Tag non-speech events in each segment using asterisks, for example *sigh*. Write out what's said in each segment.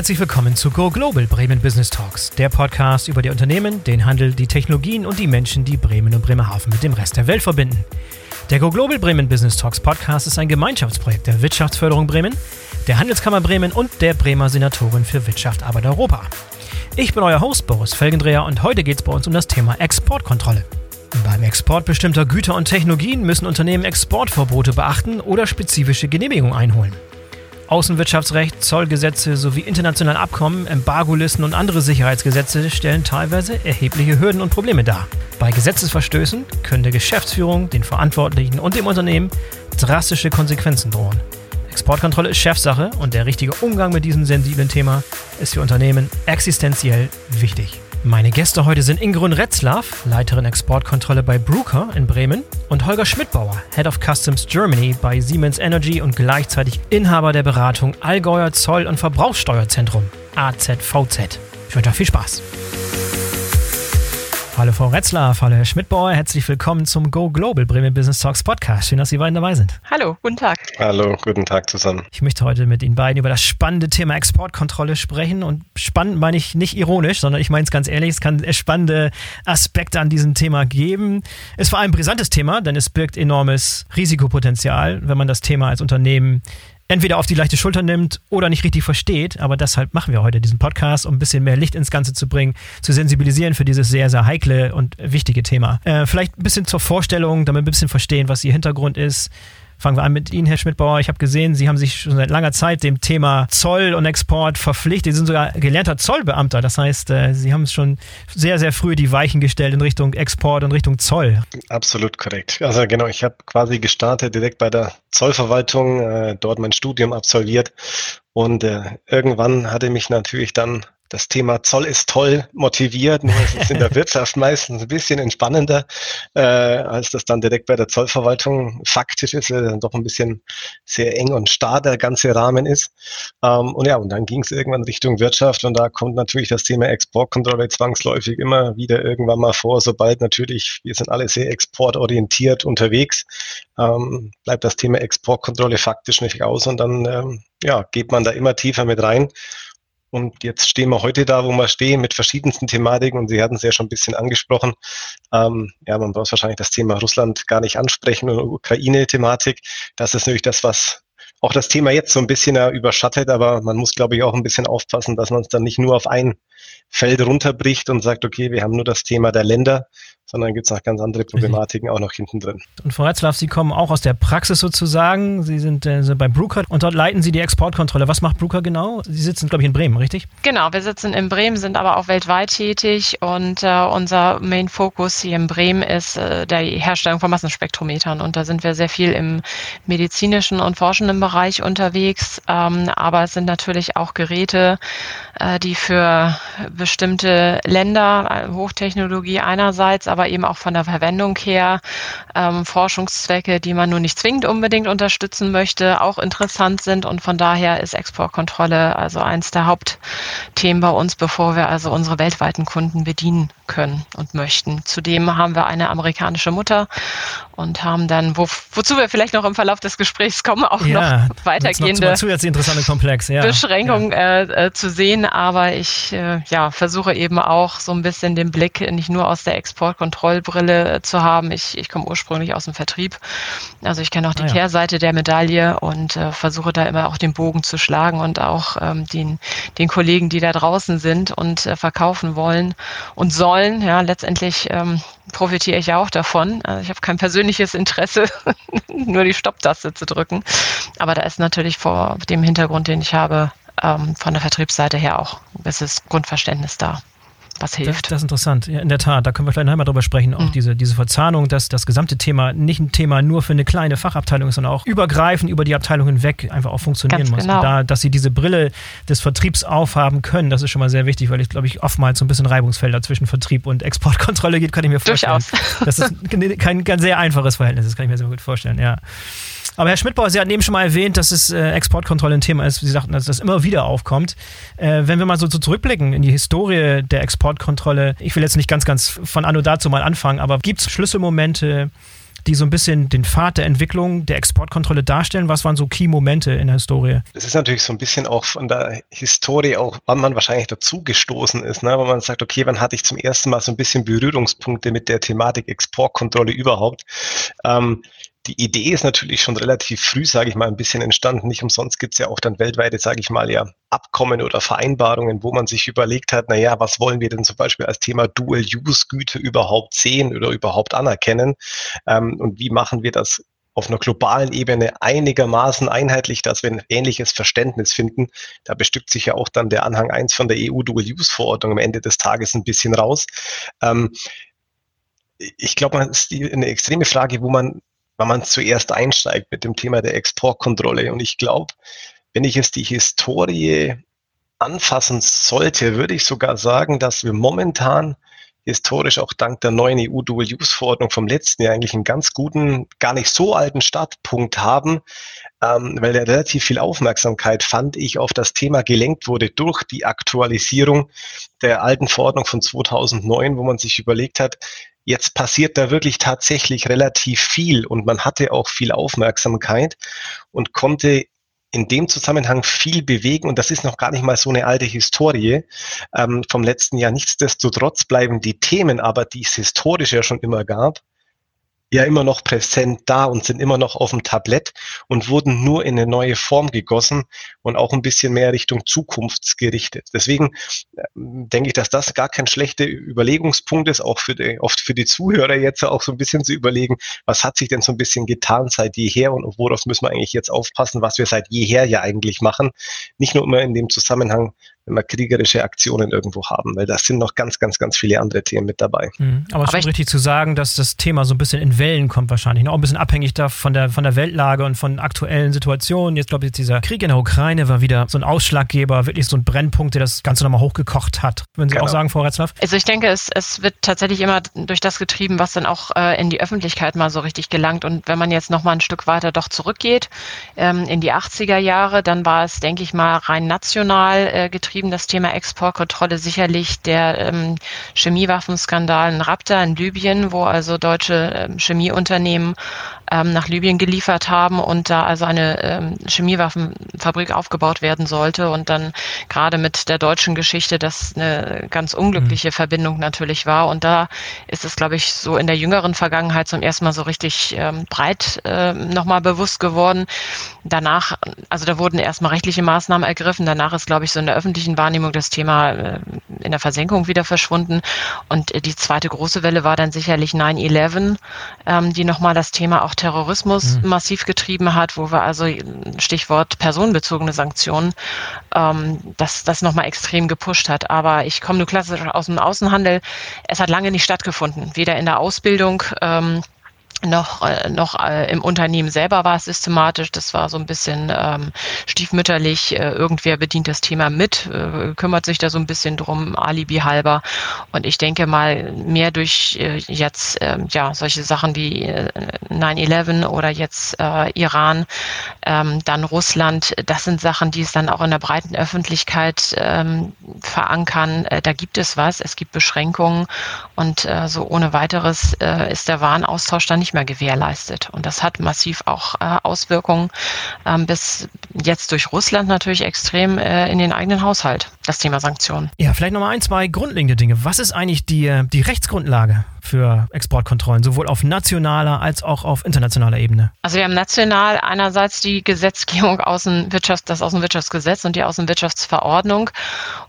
herzlich willkommen zu Go Global Bremen Business Talks, der Podcast über die Unternehmen, den Handel, die Technologien und die Menschen, die Bremen und Bremerhaven mit dem Rest der Welt verbinden. Der Go Global Bremen Business Talks Podcast ist ein Gemeinschaftsprojekt der Wirtschaftsförderung Bremen, der Handelskammer Bremen und der Bremer Senatorin für Wirtschaft Arbeit Europa. Ich bin euer Host Boris Felgendreher und heute geht es bei uns um das Thema Exportkontrolle. Beim Export bestimmter Güter und Technologien müssen Unternehmen Exportverbote beachten oder spezifische Genehmigungen einholen. Außenwirtschaftsrecht, Zollgesetze sowie internationale Abkommen, Embargolisten und andere Sicherheitsgesetze stellen teilweise erhebliche Hürden und Probleme dar. Bei Gesetzesverstößen können der Geschäftsführung, den Verantwortlichen und dem Unternehmen drastische Konsequenzen drohen. Exportkontrolle ist Chefsache und der richtige Umgang mit diesem sensiblen Thema ist für Unternehmen existenziell wichtig. Meine Gäste heute sind Ingrun Retzlaff, Leiterin Exportkontrolle bei Bruker in Bremen und Holger Schmidbauer, Head of Customs Germany bei Siemens Energy und gleichzeitig Inhaber der Beratung Allgäuer Zoll- und Verbrauchssteuerzentrum AZVZ. Ich wünsche euch viel Spaß. Hallo Frau Retzlaff, hallo Herr Schmidbauer, herzlich willkommen zum Go Global Bremen Business Talks Podcast. Schön, dass Sie beiden dabei sind. Hallo, guten Tag. Hallo, guten Tag zusammen. Ich möchte heute mit Ihnen beiden über das spannende Thema Exportkontrolle sprechen und spannend meine ich nicht ironisch, sondern ich meine es ganz ehrlich, es kann spannende Aspekte an diesem Thema geben. Es ist vor allem ein brisantes Thema, denn es birgt enormes Risikopotenzial, wenn man das Thema als Unternehmen entweder auf die leichte Schulter nimmt oder nicht richtig versteht. Aber deshalb machen wir heute diesen Podcast, um ein bisschen mehr Licht ins Ganze zu bringen, zu sensibilisieren für dieses sehr, sehr heikle und wichtige Thema. Äh, vielleicht ein bisschen zur Vorstellung, damit wir ein bisschen verstehen, was Ihr Hintergrund ist. Fangen wir an mit Ihnen, Herr Schmidtbauer. Ich habe gesehen, Sie haben sich schon seit langer Zeit dem Thema Zoll und Export verpflichtet. Sie sind sogar gelernter Zollbeamter. Das heißt, äh, Sie haben schon sehr, sehr früh die Weichen gestellt in Richtung Export und Richtung Zoll. Absolut korrekt. Also genau, ich habe quasi gestartet direkt bei der Zollverwaltung, äh, dort mein Studium absolviert und äh, irgendwann hatte mich natürlich dann das Thema Zoll ist toll motiviert, nur es ist in der *laughs* Wirtschaft meistens ein bisschen entspannender, äh, als das dann direkt bei der Zollverwaltung faktisch ist, weil dann doch ein bisschen sehr eng und starr der ganze Rahmen ist. Ähm, und ja, und dann ging es irgendwann Richtung Wirtschaft und da kommt natürlich das Thema Exportkontrolle zwangsläufig immer wieder irgendwann mal vor, sobald natürlich, wir sind alle sehr exportorientiert unterwegs, ähm, bleibt das Thema Exportkontrolle faktisch nicht aus und dann ähm, ja, geht man da immer tiefer mit rein. Und jetzt stehen wir heute da, wo wir stehen, mit verschiedensten Thematiken. Und Sie hatten es ja schon ein bisschen angesprochen. Ähm, ja, man braucht wahrscheinlich das Thema Russland gar nicht ansprechen oder Ukraine-Thematik. Das ist natürlich das, was auch das Thema jetzt so ein bisschen überschattet. Aber man muss, glaube ich, auch ein bisschen aufpassen, dass man es dann nicht nur auf ein Feld runterbricht und sagt, okay, wir haben nur das Thema der Länder, sondern gibt es noch ganz andere Problematiken auch noch hinten drin. Und Frau Retzlaff, Sie kommen auch aus der Praxis sozusagen. Sie sind äh, bei Bruker und dort leiten Sie die Exportkontrolle. Was macht Bruker genau? Sie sitzen, glaube ich, in Bremen, richtig? Genau, wir sitzen in Bremen, sind aber auch weltweit tätig und äh, unser Main Focus hier in Bremen ist äh, der Herstellung von Massenspektrometern und da sind wir sehr viel im medizinischen und forschenden Bereich unterwegs, ähm, aber es sind natürlich auch Geräte, die für bestimmte Länder, äh, Hochtechnologie einerseits, aber eben auch von der Verwendung her ähm, Forschungszwecke, die man nur nicht zwingend unbedingt unterstützen möchte, auch interessant sind. Und von daher ist Exportkontrolle also eins der Hauptthemen bei uns, bevor wir also unsere weltweiten Kunden bedienen können und möchten. Zudem haben wir eine amerikanische Mutter und haben dann, wo, wozu wir vielleicht noch im Verlauf des Gesprächs kommen, auch ja, noch weitergehende noch ja. Beschränkungen ja. Äh, äh, zu sehen. Aber ich äh, ja, versuche eben auch so ein bisschen den Blick nicht nur aus der Exportkontrollbrille zu haben. Ich, ich komme ursprünglich aus dem Vertrieb. Also ich kenne auch die ah. Kehrseite der Medaille und äh, versuche da immer auch den Bogen zu schlagen und auch ähm, den, den Kollegen, die da draußen sind und äh, verkaufen wollen und sollen. Ja, letztendlich ähm, profitiere ich ja auch davon. Also ich habe kein persönliches Interesse, *laughs* nur die Stopptaste zu drücken. Aber da ist natürlich vor dem Hintergrund, den ich habe, ähm, von der Vertriebsseite her auch ein gewisses Grundverständnis da was hilft. Das, das, ist interessant, ja, in der Tat. Da können wir vielleicht noch einmal drüber sprechen. Auch mhm. diese, diese Verzahnung, dass das gesamte Thema nicht ein Thema nur für eine kleine Fachabteilung ist, sondern auch übergreifend über die Abteilung hinweg einfach auch funktionieren Ganz muss. Genau. Und da, dass sie diese Brille des Vertriebs aufhaben können, das ist schon mal sehr wichtig, weil ich glaube ich oftmals so ein bisschen Reibungsfelder zwischen Vertrieb und Exportkontrolle *laughs* geht, kann ich mir vorstellen. Durchaus. Das ist *laughs* kein, kein sehr einfaches Verhältnis, das kann ich mir sehr gut vorstellen, ja. Aber Herr Schmidtbauer, Sie hatten eben schon mal erwähnt, dass es äh, Exportkontrolle ein Thema ist. Sie sagten, dass das immer wieder aufkommt. Äh, wenn wir mal so, so, zurückblicken in die Historie der Exportkontrolle, ich will jetzt nicht ganz, ganz von Anno dazu mal anfangen, aber gibt es Schlüsselmomente, die so ein bisschen den Pfad der Entwicklung der Exportkontrolle darstellen? Was waren so Key-Momente in der Historie? Das ist natürlich so ein bisschen auch von der Historie, auch wann man wahrscheinlich dazu gestoßen ist, ne? wenn man sagt, okay, wann hatte ich zum ersten Mal so ein bisschen Berührungspunkte mit der Thematik Exportkontrolle überhaupt? Ähm, die Idee ist natürlich schon relativ früh, sage ich mal, ein bisschen entstanden. Nicht umsonst gibt es ja auch dann weltweite, sage ich mal, ja, Abkommen oder Vereinbarungen, wo man sich überlegt hat, naja, was wollen wir denn zum Beispiel als Thema Dual-Use-Güte überhaupt sehen oder überhaupt anerkennen? Ähm, und wie machen wir das auf einer globalen Ebene einigermaßen einheitlich, dass wir ein ähnliches Verständnis finden. Da bestückt sich ja auch dann der Anhang 1 von der EU Dual-Use-Verordnung am Ende des Tages ein bisschen raus. Ähm, ich glaube, man ist eine extreme Frage, wo man wenn man zuerst einsteigt mit dem Thema der Exportkontrolle. Und ich glaube, wenn ich jetzt die Historie anfassen sollte, würde ich sogar sagen, dass wir momentan historisch auch dank der neuen EU-Dual-Use-Verordnung vom letzten Jahr eigentlich einen ganz guten, gar nicht so alten Startpunkt haben, ähm, weil der relativ viel Aufmerksamkeit, fand ich, auf das Thema gelenkt wurde durch die Aktualisierung der alten Verordnung von 2009, wo man sich überlegt hat, Jetzt passiert da wirklich tatsächlich relativ viel und man hatte auch viel Aufmerksamkeit und konnte in dem Zusammenhang viel bewegen und das ist noch gar nicht mal so eine alte Historie ähm, vom letzten Jahr. Nichtsdestotrotz bleiben die Themen aber, die es historisch ja schon immer gab, ja immer noch präsent da und sind immer noch auf dem Tablett und wurden nur in eine neue Form gegossen und auch ein bisschen mehr Richtung zukunftsgerichtet. Deswegen äh, denke ich, dass das gar kein schlechter Überlegungspunkt ist, auch für die, oft für die Zuhörer jetzt auch so ein bisschen zu überlegen, was hat sich denn so ein bisschen getan seit jeher und worauf müssen wir eigentlich jetzt aufpassen, was wir seit jeher ja eigentlich machen. Nicht nur immer in dem Zusammenhang wenn wir kriegerische Aktionen irgendwo haben, weil da sind noch ganz, ganz, ganz viele andere Themen mit dabei. Mhm. Aber es ist richtig zu sagen, dass das Thema so ein bisschen in Wellen kommt wahrscheinlich, ne? auch ein bisschen abhängig da von der, von der Weltlage und von aktuellen Situationen. Jetzt glaube ich, dieser Krieg in der Ukraine war wieder so ein Ausschlaggeber, wirklich so ein Brennpunkt, der das Ganze nochmal hochgekocht hat. Würden Sie genau. auch sagen, Frau Retzlaff? Also ich denke, es, es wird tatsächlich immer durch das getrieben, was dann auch äh, in die Öffentlichkeit mal so richtig gelangt. Und wenn man jetzt nochmal ein Stück weiter doch zurückgeht, ähm, in die 80er Jahre, dann war es, denke ich mal, rein national äh, getrieben, das Thema Export Exportkontrolle sicherlich der ähm, Chemiewaffenskandal in Rapta in Libyen, wo also deutsche ähm, Chemieunternehmen ähm, nach Libyen geliefert haben und da also eine ähm, Chemiewaffenfabrik aufgebaut werden sollte und dann gerade mit der deutschen Geschichte das eine ganz unglückliche mhm. Verbindung natürlich war und da ist es glaube ich so in der jüngeren Vergangenheit zum ersten Mal so richtig ähm, breit äh, nochmal bewusst geworden. Danach, also da wurden erstmal rechtliche Maßnahmen ergriffen, danach ist glaube ich so in der öffentlichen Wahrnehmung das Thema äh, in der Versenkung wieder verschwunden und äh, die zweite große Welle war dann sicherlich 9-11, ähm, die nochmal das Thema auch Terrorismus mhm. massiv getrieben hat, wo wir also Stichwort personenbezogene Sanktionen, ähm, das, das nochmal extrem gepusht hat. Aber ich komme nur klassisch aus dem Außenhandel. Es hat lange nicht stattgefunden, weder in der Ausbildung, ähm, noch, äh, noch äh, im Unternehmen selber war es systematisch. Das war so ein bisschen ähm, stiefmütterlich. Äh, irgendwer bedient das Thema mit, äh, kümmert sich da so ein bisschen drum, Alibi halber. Und ich denke mal, mehr durch äh, jetzt äh, ja solche Sachen wie äh, 9-11 oder jetzt äh, Iran, ähm, dann Russland, das sind Sachen, die es dann auch in der breiten Öffentlichkeit ähm, verankern. Äh, da gibt es was, es gibt Beschränkungen und äh, so ohne weiteres äh, ist der Warenaustausch dann nicht mehr gewährleistet. Und das hat massiv auch äh, Auswirkungen ähm, bis jetzt durch Russland natürlich extrem äh, in den eigenen Haushalt, das Thema Sanktionen. Ja, vielleicht nochmal ein, zwei grundlegende Dinge. Was ist eigentlich die, äh, die Rechtsgrundlage für Exportkontrollen, sowohl auf nationaler als auch auf internationaler Ebene? Also wir haben national einerseits die Gesetzgebung Außenwirtschaft, das Außenwirtschaftsgesetz und die Außenwirtschaftsverordnung.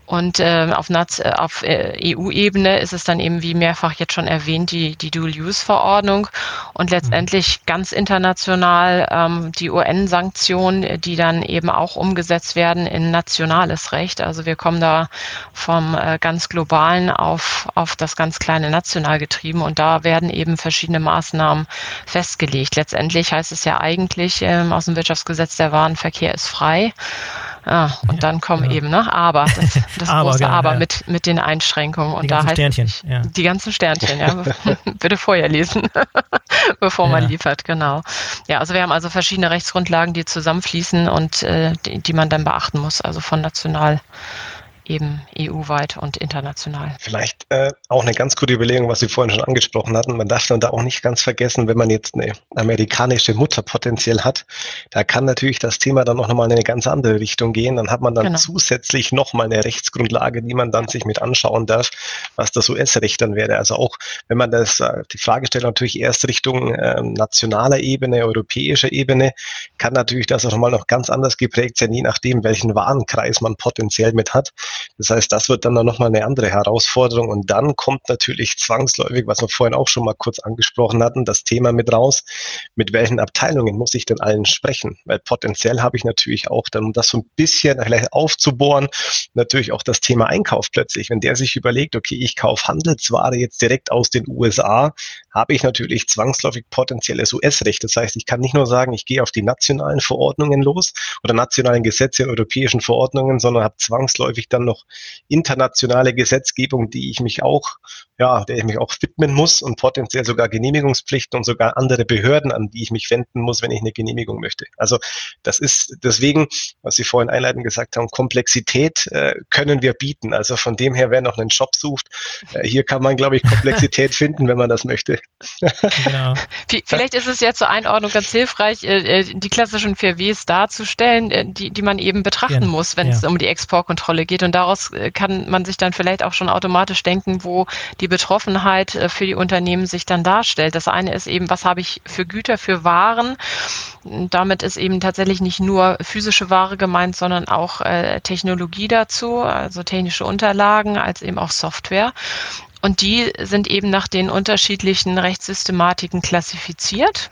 Und äh, auf, auf äh, EU-Ebene ist es dann eben, wie mehrfach jetzt schon erwähnt, die, die Dual-Use-Verordnung und letztendlich mhm. ganz international ähm, die UN-Sanktionen, die dann eben auch umgesetzt werden in nationales Recht. Also wir kommen da vom äh, ganz globalen auf, auf das ganz kleine national getrieben und da werden eben verschiedene Maßnahmen festgelegt. Letztendlich heißt es ja eigentlich ähm, aus dem Wirtschaftsgesetz, der Warenverkehr ist frei. Ah, und dann kommen ja. eben, ne? Aber, das, *laughs* das aber, große genau, Aber ja. mit, mit den Einschränkungen. Und die da ganzen Sternchen, ja. Die ganzen Sternchen, ja. *laughs* *laughs* Bitte vorher lesen, bevor man liefert, genau. Ja, also wir haben also verschiedene Rechtsgrundlagen, die zusammenfließen und äh, die, die man dann beachten muss, also von national eben EU-weit und international. Vielleicht äh, auch eine ganz gute Überlegung, was Sie vorhin schon angesprochen hatten. Man darf dann da auch nicht ganz vergessen, wenn man jetzt eine amerikanische Mutter potenziell hat, da kann natürlich das Thema dann auch nochmal in eine ganz andere Richtung gehen. Dann hat man dann genau. zusätzlich nochmal eine Rechtsgrundlage, die man dann sich mit anschauen darf, was das US-Recht dann wäre. Also auch wenn man das, äh, die Frage stellt natürlich erst Richtung äh, nationaler Ebene, europäischer Ebene, kann natürlich das auch nochmal noch ganz anders geprägt sein, je nachdem, welchen Warenkreis man potenziell mit hat. Das heißt, das wird dann nochmal eine andere Herausforderung. Und dann kommt natürlich zwangsläufig, was wir vorhin auch schon mal kurz angesprochen hatten, das Thema mit raus. Mit welchen Abteilungen muss ich denn allen sprechen? Weil potenziell habe ich natürlich auch dann, um das so ein bisschen vielleicht aufzubohren, natürlich auch das Thema Einkauf plötzlich. Wenn der sich überlegt, okay, ich kaufe Handelsware jetzt direkt aus den USA, habe ich natürlich zwangsläufig potenzielles US-Recht. Das heißt, ich kann nicht nur sagen, ich gehe auf die nationalen Verordnungen los oder nationalen Gesetze, europäischen Verordnungen, sondern habe zwangsläufig dann noch internationale Gesetzgebung, die ich mich auch, ja, der ich mich auch widmen muss und potenziell sogar Genehmigungspflichten und sogar andere Behörden, an die ich mich wenden muss, wenn ich eine Genehmigung möchte. Also das ist deswegen, was Sie vorhin einleitend gesagt haben, Komplexität äh, können wir bieten. Also von dem her, wer noch einen Job sucht, äh, hier kann man, glaube ich, Komplexität *laughs* finden, wenn man das möchte. Genau. *laughs* Vielleicht ist es ja zur Einordnung ganz hilfreich, äh, äh, die klassischen 4Ws darzustellen, äh, die, die man eben betrachten ja. muss, wenn ja. es um die Exportkontrolle geht. Und daraus kann man sich dann vielleicht auch schon automatisch denken, wo die Betroffenheit für die Unternehmen sich dann darstellt. Das eine ist eben, was habe ich für Güter, für Waren? Damit ist eben tatsächlich nicht nur physische Ware gemeint, sondern auch Technologie dazu, also technische Unterlagen, als eben auch Software. Und die sind eben nach den unterschiedlichen Rechtssystematiken klassifiziert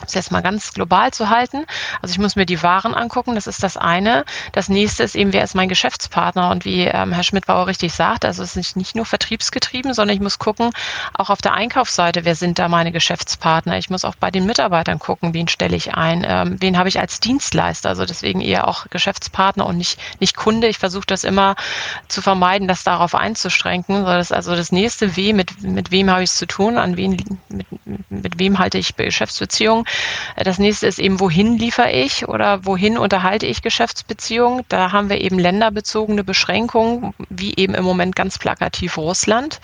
das jetzt mal ganz global zu halten. Also ich muss mir die Waren angucken, das ist das eine. Das nächste ist eben, wer ist mein Geschäftspartner? Und wie ähm, Herr Schmidt-Bauer richtig sagt, also es ist nicht nur vertriebsgetrieben, sondern ich muss gucken, auch auf der Einkaufsseite, wer sind da meine Geschäftspartner? Ich muss auch bei den Mitarbeitern gucken, wen stelle ich ein, ähm, wen habe ich als Dienstleister, also deswegen eher auch Geschäftspartner und nicht, nicht Kunde. Ich versuche das immer zu vermeiden, das darauf einzuschränken. Also das nächste W, mit, mit wem habe ich es zu tun, an wen, mit, mit wem halte ich Geschäftsbeziehungen das nächste ist eben, wohin liefere ich oder wohin unterhalte ich Geschäftsbeziehungen. Da haben wir eben länderbezogene Beschränkungen, wie eben im Moment ganz plakativ Russland.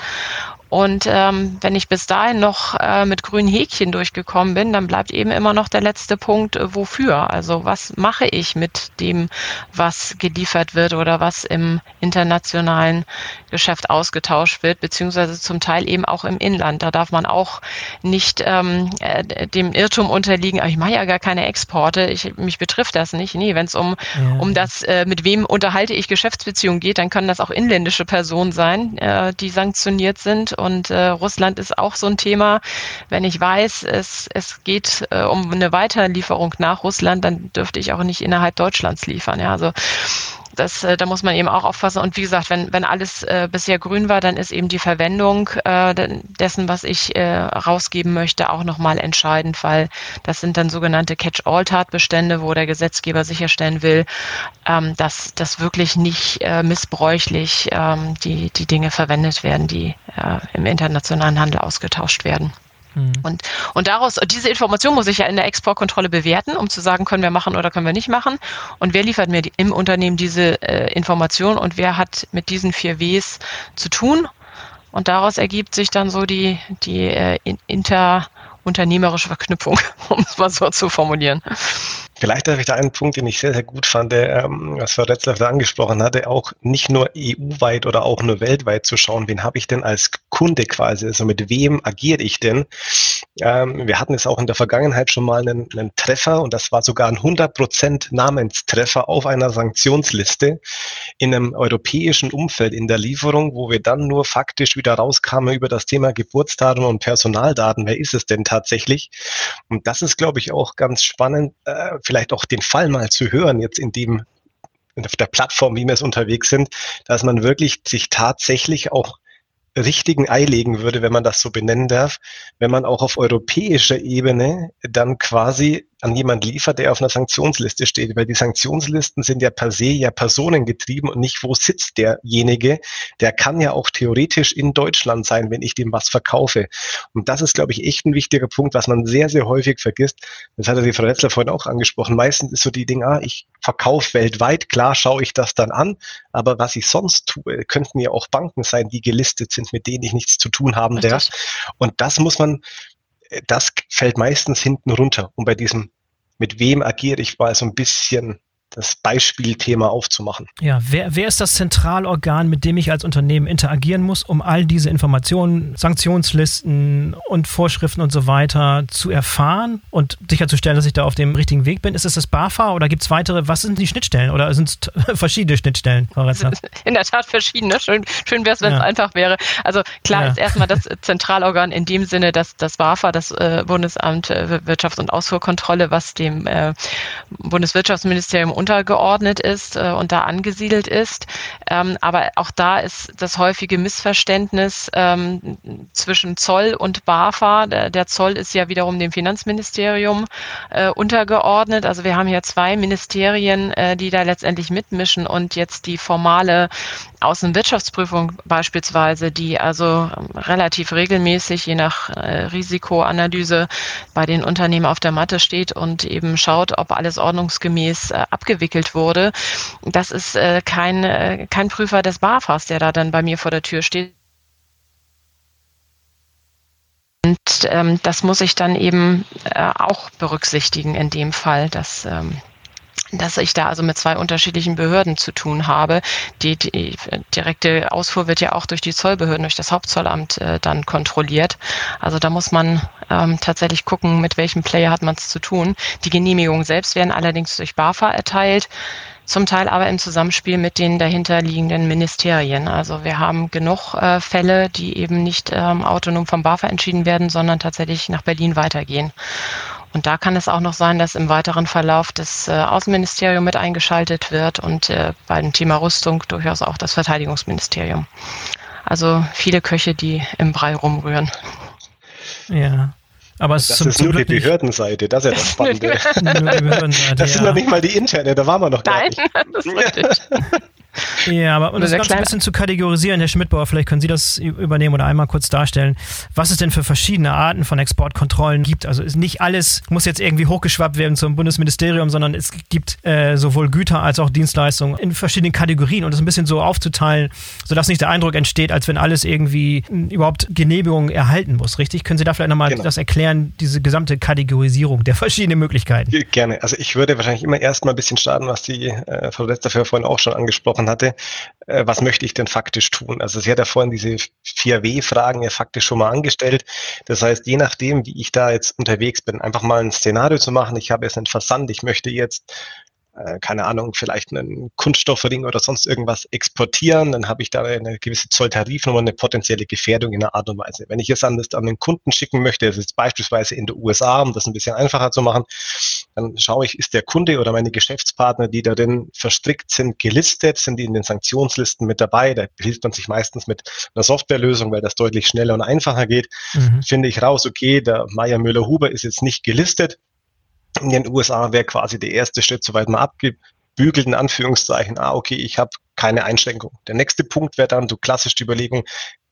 Und ähm, wenn ich bis dahin noch äh, mit grünen Häkchen durchgekommen bin, dann bleibt eben immer noch der letzte Punkt, äh, wofür? Also was mache ich mit dem, was geliefert wird oder was im internationalen Geschäft ausgetauscht wird, beziehungsweise zum Teil eben auch im Inland. Da darf man auch nicht ähm, äh, dem Irrtum unterliegen, ich mache ja gar keine Exporte, ich, mich betrifft das nicht. Nee, wenn es um, ja. um das, äh, mit wem unterhalte ich Geschäftsbeziehungen geht, dann können das auch inländische Personen sein, äh, die sanktioniert sind und äh, Russland ist auch so ein Thema. Wenn ich weiß, es, es geht äh, um eine Weiterlieferung nach Russland, dann dürfte ich auch nicht innerhalb Deutschlands liefern. Ja, also das, äh, da muss man eben auch aufpassen. Und wie gesagt, wenn, wenn alles äh, bisher grün war, dann ist eben die Verwendung äh, dessen, was ich äh, rausgeben möchte, auch nochmal entscheidend, weil das sind dann sogenannte Catch-all-Tatbestände, wo der Gesetzgeber sicherstellen will, ähm, dass, dass wirklich nicht äh, missbräuchlich ähm, die, die Dinge verwendet werden, die äh, im internationalen Handel ausgetauscht werden. Mhm. Und, und daraus, diese Information muss ich ja in der Exportkontrolle bewerten, um zu sagen, können wir machen oder können wir nicht machen. Und wer liefert mir die, im Unternehmen diese äh, Information und wer hat mit diesen vier Ws zu tun? Und daraus ergibt sich dann so die, die äh, interunternehmerische Verknüpfung, *laughs* um es mal so zu formulieren. Vielleicht darf ich da einen Punkt, den ich sehr, sehr gut fand, ähm, was Frau Retzlaff da angesprochen hatte, auch nicht nur EU-weit oder auch nur weltweit zu schauen, wen habe ich denn als Kunde quasi, also mit wem agiere ich denn? Ähm, wir hatten es auch in der Vergangenheit schon mal einen, einen Treffer und das war sogar ein 100% Namenstreffer auf einer Sanktionsliste in einem europäischen Umfeld in der Lieferung, wo wir dann nur faktisch wieder rauskamen über das Thema Geburtsdaten und Personaldaten. Wer ist es denn tatsächlich? Und das ist, glaube ich, auch ganz spannend, äh, vielleicht auch den Fall mal zu hören, jetzt in dem auf der Plattform, wie wir es unterwegs sind, dass man wirklich sich tatsächlich auch richtigen Ei legen würde, wenn man das so benennen darf, wenn man auch auf europäischer Ebene dann quasi an jemand liefert, der auf einer Sanktionsliste steht, weil die Sanktionslisten sind ja per se ja personengetrieben und nicht, wo sitzt derjenige. Der kann ja auch theoretisch in Deutschland sein, wenn ich dem was verkaufe. Und das ist, glaube ich, echt ein wichtiger Punkt, was man sehr, sehr häufig vergisst. Das hatte die Frau Retzler vorhin auch angesprochen. Meistens ist so die Dinge, ah, ich verkaufe weltweit, klar schaue ich das dann an, aber was ich sonst tue, könnten ja auch Banken sein, die gelistet sind, mit denen ich nichts zu tun haben darf. Und das muss man, das fällt meistens hinten runter. Und bei diesem, mit wem agiere ich, mal so ein bisschen das Beispielthema aufzumachen. Ja, wer, wer ist das Zentralorgan, mit dem ich als Unternehmen interagieren muss, um all diese Informationen, Sanktionslisten und Vorschriften und so weiter zu erfahren und sicherzustellen, dass ich da auf dem richtigen Weg bin? Ist es das BAFA oder gibt es weitere? Was sind die Schnittstellen oder sind es *laughs* verschiedene Schnittstellen, Frau Retzler? *laughs* In der Tat verschiedene. Schön, schön wäre es, wenn es ja. einfach wäre. Also klar ja. ist erstmal das Zentralorgan in dem Sinne, dass das BAFA, das äh, Bundesamt äh, Wirtschafts- und Ausfuhrkontrolle, was dem äh, Bundeswirtschaftsministerium untergeordnet ist äh, und da angesiedelt ist. Ähm, aber auch da ist das häufige Missverständnis ähm, zwischen Zoll und BAFA. Der, der, Zoll ist ja wiederum dem Finanzministerium äh, untergeordnet. Also wir haben hier zwei Ministerien, äh, die da letztendlich mitmischen und jetzt die formale Außenwirtschaftsprüfung beispielsweise, die also ähm, relativ regelmäßig je nach äh, Risikoanalyse bei den Unternehmen auf der Matte steht und eben schaut, ob alles ordnungsgemäß äh, abgewickelt wurde. Das ist äh, kein, äh, kein Prüfer des BAFAs, der da dann bei mir vor der Tür steht. Und ähm, das muss ich dann eben äh, auch berücksichtigen in dem Fall, dass ähm, dass ich da also mit zwei unterschiedlichen Behörden zu tun habe. Die, die direkte Ausfuhr wird ja auch durch die Zollbehörden, durch das Hauptzollamt äh, dann kontrolliert. Also da muss man ähm, tatsächlich gucken, mit welchem Player hat man es zu tun. Die Genehmigungen selbst werden allerdings durch BAFA erteilt zum Teil aber im Zusammenspiel mit den dahinterliegenden Ministerien. Also wir haben genug äh, Fälle, die eben nicht ähm, autonom vom BAFA entschieden werden, sondern tatsächlich nach Berlin weitergehen. Und da kann es auch noch sein, dass im weiteren Verlauf das äh, Außenministerium mit eingeschaltet wird und äh, bei dem Thema Rüstung durchaus auch das Verteidigungsministerium. Also viele Köche, die im Brei rumrühren. Ja. Aber es das ist nur die Behördenseite, das ist ja das Spannende. *laughs* das sind ja. noch nicht mal die interne, da waren wir noch gar Nein, nicht. *laughs* das ist richtig. Ja, aber um das Ganze ein bisschen zu kategorisieren, Herr Schmidtbauer, vielleicht können Sie das übernehmen oder einmal kurz darstellen, was es denn für verschiedene Arten von Exportkontrollen gibt. Also ist nicht alles muss jetzt irgendwie hochgeschwappt werden zum Bundesministerium, sondern es gibt äh, sowohl Güter als auch Dienstleistungen in verschiedenen Kategorien und das ein bisschen so aufzuteilen, sodass nicht der Eindruck entsteht, als wenn alles irgendwie überhaupt Genehmigungen erhalten muss, richtig? Können Sie da vielleicht nochmal genau. das erklären, diese gesamte Kategorisierung der verschiedenen Möglichkeiten? Gerne. Also ich würde wahrscheinlich immer erstmal ein bisschen starten, was die äh, Frau Letzter vorhin auch schon angesprochen gesprochen hatte, äh, was möchte ich denn faktisch tun? Also sie hat ja vorhin diese 4W-Fragen ja faktisch schon mal angestellt. Das heißt, je nachdem, wie ich da jetzt unterwegs bin, einfach mal ein Szenario zu machen. Ich habe jetzt einen Versand, ich möchte jetzt äh, keine Ahnung, vielleicht einen Kunststoffring oder sonst irgendwas exportieren, dann habe ich da eine gewisse Zolltarifnummer, eine potenzielle Gefährdung in einer Art und Weise. Wenn ich es an, an den Kunden schicken möchte, das ist beispielsweise in den USA, um das ein bisschen einfacher zu machen, dann schaue ich, ist der Kunde oder meine Geschäftspartner, die darin verstrickt sind, gelistet, sind die in den Sanktionslisten mit dabei. Da hilft man sich meistens mit einer Softwarelösung, weil das deutlich schneller und einfacher geht. Mhm. Finde ich raus, okay, der Meier Müller-Huber ist jetzt nicht gelistet, in den USA wäre quasi der erste Schritt, soweit man abgebügelt, in Anführungszeichen, ah, okay, ich habe keine Einschränkung. Der nächste Punkt wäre dann so klassisch die Überlegung,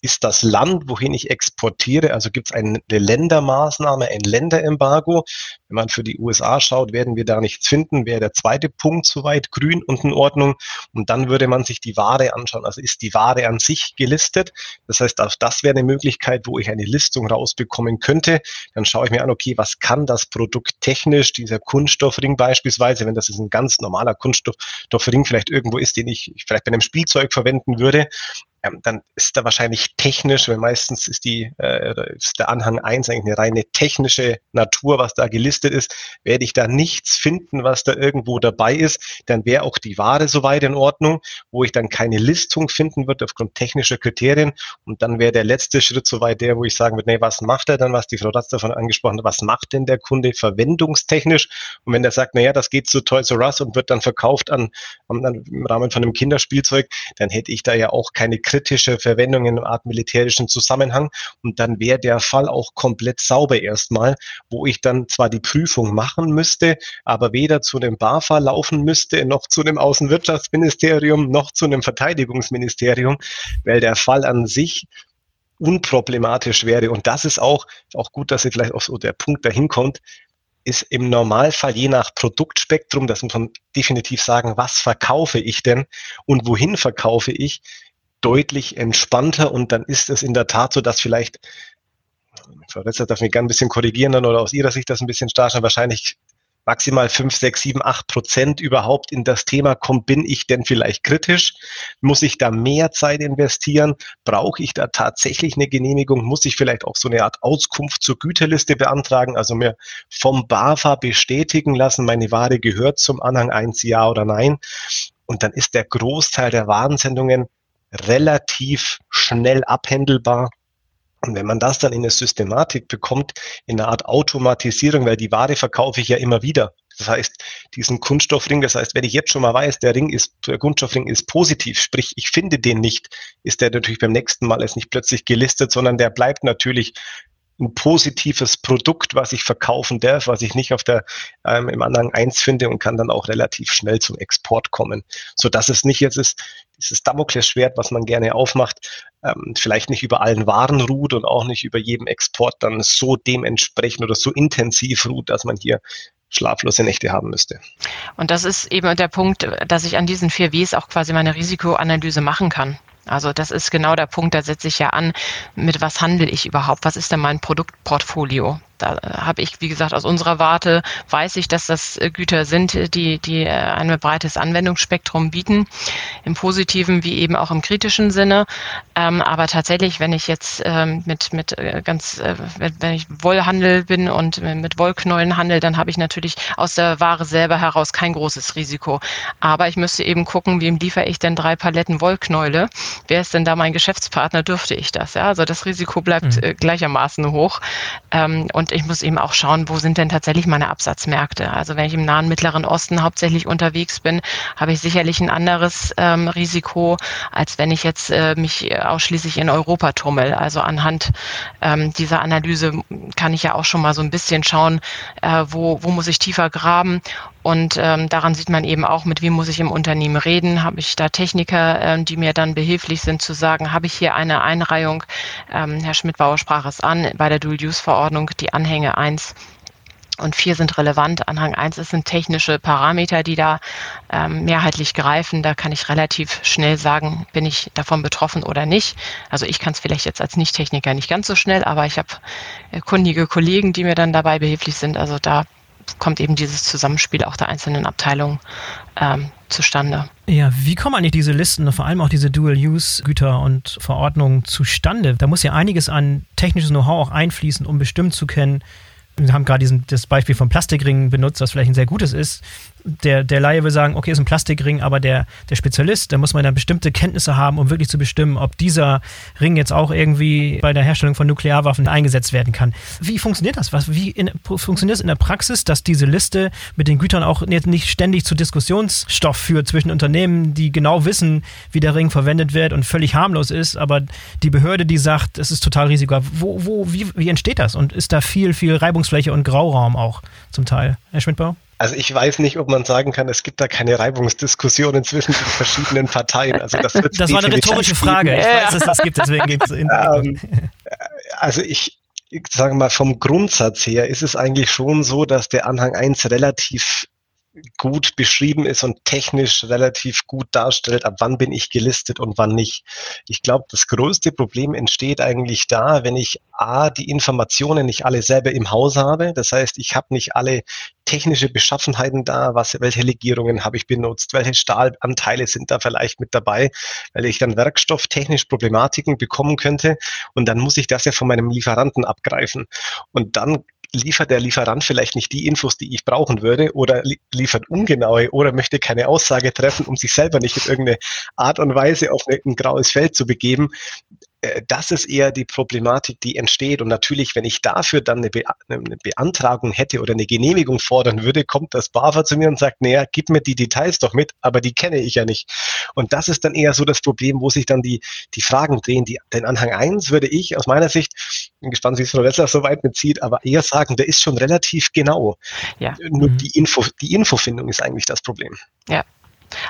ist das Land, wohin ich exportiere, also gibt es eine Ländermaßnahme, ein Länderembargo. Wenn man für die USA schaut, werden wir da nichts finden, wäre der zweite Punkt soweit grün und in Ordnung. Und dann würde man sich die Ware anschauen. Also ist die Ware an sich gelistet? Das heißt, auch das wäre eine Möglichkeit, wo ich eine Listung rausbekommen könnte. Dann schaue ich mir an, okay, was kann das Produkt technisch, dieser Kunststoffring beispielsweise, wenn das ist ein ganz normaler Kunststoffring vielleicht irgendwo ist, den ich vielleicht bei einem Spielzeug verwenden würde, ähm, dann ist da wahrscheinlich technisch, weil meistens ist die äh, ist der Anhang 1 eigentlich eine reine technische Natur, was da gelistet ist, werde ich da nichts finden, was da irgendwo dabei ist, dann wäre auch die Ware soweit in Ordnung, wo ich dann keine Listung finden würde aufgrund technischer Kriterien. Und dann wäre der letzte Schritt soweit der, wo ich sagen würde, nee, was macht er dann, was die Frau Ratz davon angesprochen hat, was macht denn der Kunde verwendungstechnisch? Und wenn der sagt, naja, das geht zu Toys R Us und wird dann verkauft an, an, im Rahmen von einem Kinderspielzeug, dann hätte ich da ja auch keine kritische Verwendung in einer Art militärischen Zusammenhang. Und dann wäre der Fall auch komplett sauber erstmal, wo ich dann zwar die Prüfung machen müsste, aber weder zu einem BAFA laufen müsste, noch zu einem Außenwirtschaftsministerium, noch zu einem Verteidigungsministerium, weil der Fall an sich unproblematisch wäre. Und das ist auch, auch gut, dass ihr vielleicht auch so der Punkt dahin kommt, ist im Normalfall je nach Produktspektrum, das muss man definitiv sagen, was verkaufe ich denn und wohin verkaufe ich, deutlich entspannter und dann ist es in der Tat so, dass vielleicht, Frau Retzer darf mich gerne ein bisschen korrigieren dann oder aus Ihrer Sicht das ein bisschen stark, wahrscheinlich maximal 5, 6, 7, 8 Prozent überhaupt in das Thema kommt, bin ich denn vielleicht kritisch? Muss ich da mehr Zeit investieren? Brauche ich da tatsächlich eine Genehmigung? Muss ich vielleicht auch so eine Art Auskunft zur Güterliste beantragen, also mir vom BAFA bestätigen lassen, meine Ware gehört zum Anhang 1, ja oder nein? Und dann ist der Großteil der Warensendungen relativ schnell abhändelbar und wenn man das dann in eine Systematik bekommt, in eine Art Automatisierung, weil die Ware verkaufe ich ja immer wieder. Das heißt, diesen Kunststoffring, das heißt, wenn ich jetzt schon mal weiß, der Ring ist, der Kunststoffring ist positiv, sprich, ich finde den nicht, ist der natürlich beim nächsten Mal jetzt nicht plötzlich gelistet, sondern der bleibt natürlich ein positives Produkt, was ich verkaufen darf, was ich nicht auf der, ähm, im Anhang 1 finde und kann dann auch relativ schnell zum Export kommen. So dass es nicht jetzt ist, dieses Damoklesschwert, was man gerne aufmacht, ähm, vielleicht nicht über allen Waren ruht und auch nicht über jedem Export dann so dementsprechend oder so intensiv ruht, dass man hier schlaflose Nächte haben müsste. Und das ist eben der Punkt, dass ich an diesen vier Ws auch quasi meine Risikoanalyse machen kann. Also das ist genau der Punkt, da setze ich ja an, mit was handle ich überhaupt, was ist denn mein Produktportfolio? Da äh, habe ich, wie gesagt, aus unserer Warte weiß ich, dass das äh, Güter sind, die, die äh, ein breites Anwendungsspektrum bieten, im positiven wie eben auch im kritischen Sinne. Ähm, aber tatsächlich, wenn ich jetzt ähm, mit, mit ganz, wenn ich Wollhandel bin und mit Wollknäulen handel, dann habe ich natürlich aus der Ware selber heraus kein großes Risiko. Aber ich müsste eben gucken, wem liefere ich denn drei Paletten Wollknäule? Wer ist denn da mein Geschäftspartner? Dürfte ich das? Ja, also das Risiko bleibt mhm. gleichermaßen hoch. Ähm, und ich muss eben auch schauen, wo sind denn tatsächlich meine Absatzmärkte. Also wenn ich im nahen Mittleren Osten hauptsächlich unterwegs bin, habe ich sicherlich ein anderes ähm, Risiko, als wenn ich jetzt äh, mich ausschließlich in Europa tummel. Also anhand ähm, dieser Analyse kann ich ja auch schon mal so ein bisschen schauen, äh, wo, wo muss ich tiefer graben und ähm, daran sieht man eben auch, mit wem muss ich im Unternehmen reden. Habe ich da Techniker, ähm, die mir dann behilflich sind zu sagen, habe ich hier eine Einreihung, ähm, Herr Schmidt-Bauer sprach es an, bei der Dual-Use-Verordnung, die Anhänge 1 und 4 sind relevant. Anhang 1 sind technische Parameter, die da ähm, mehrheitlich greifen. Da kann ich relativ schnell sagen, bin ich davon betroffen oder nicht. Also ich kann es vielleicht jetzt als Nicht-Techniker nicht ganz so schnell, aber ich habe äh, kundige Kollegen, die mir dann dabei behilflich sind. Also da kommt eben dieses Zusammenspiel auch der einzelnen Abteilungen ähm, zustande. Ja, wie kommen eigentlich diese Listen, vor allem auch diese Dual-Use-Güter und Verordnungen zustande? Da muss ja einiges an technisches Know-how auch einfließen, um bestimmt zu können, wir haben gerade diesen, das Beispiel vom Plastikring benutzt, was vielleicht ein sehr gutes ist der, der Laie will sagen, okay, ist ein Plastikring, aber der, der Spezialist, da muss man dann bestimmte Kenntnisse haben, um wirklich zu bestimmen, ob dieser Ring jetzt auch irgendwie bei der Herstellung von Nuklearwaffen eingesetzt werden kann. Wie funktioniert das? Was, wie in, funktioniert es in der Praxis, dass diese Liste mit den Gütern auch nicht ständig zu Diskussionsstoff führt zwischen Unternehmen, die genau wissen, wie der Ring verwendet wird und völlig harmlos ist, aber die Behörde, die sagt, es ist total risiko. Wo, wo, wie, wie entsteht das? Und ist da viel, viel Reibungsfläche und Grauraum auch zum Teil? Herr Schmidtbau? Also ich weiß nicht, ob man sagen kann, es gibt da keine Reibungsdiskussionen zwischen den verschiedenen Parteien. Also das wird *laughs* das war eine rhetorische Frage. Ich weiß, dass es das gibt, deswegen gibt es *laughs* ähm, Also ich, ich sage mal, vom Grundsatz her ist es eigentlich schon so, dass der Anhang 1 relativ gut beschrieben ist und technisch relativ gut darstellt, ab wann bin ich gelistet und wann nicht. Ich glaube, das größte Problem entsteht eigentlich da, wenn ich A, die Informationen nicht alle selber im Haus habe. Das heißt, ich habe nicht alle technische Beschaffenheiten da, was, welche Legierungen habe ich benutzt, welche Stahlanteile sind da vielleicht mit dabei, weil ich dann werkstofftechnisch Problematiken bekommen könnte und dann muss ich das ja von meinem Lieferanten abgreifen. Und dann liefert der Lieferant vielleicht nicht die Infos, die ich brauchen würde oder liefert ungenaue oder möchte keine Aussage treffen, um sich selber nicht in irgendeine Art und Weise auf ein graues Feld zu begeben. Äh, das ist eher die Problematik, die entsteht. Und natürlich, wenn ich dafür dann eine, Be eine Beantragung hätte oder eine Genehmigung fordern würde, kommt das BAFA zu mir und sagt, naja, gib mir die Details doch mit, aber die kenne ich ja nicht. Und das ist dann eher so das Problem, wo sich dann die, die Fragen drehen. Die, den Anhang 1 würde ich aus meiner Sicht, bin gespannt, wie es Frau Wessler so weit mitzieht, aber eher sagen, der ist schon relativ genau. Ja. Nur mhm. die, Info, die Infofindung ist eigentlich das Problem. Ja,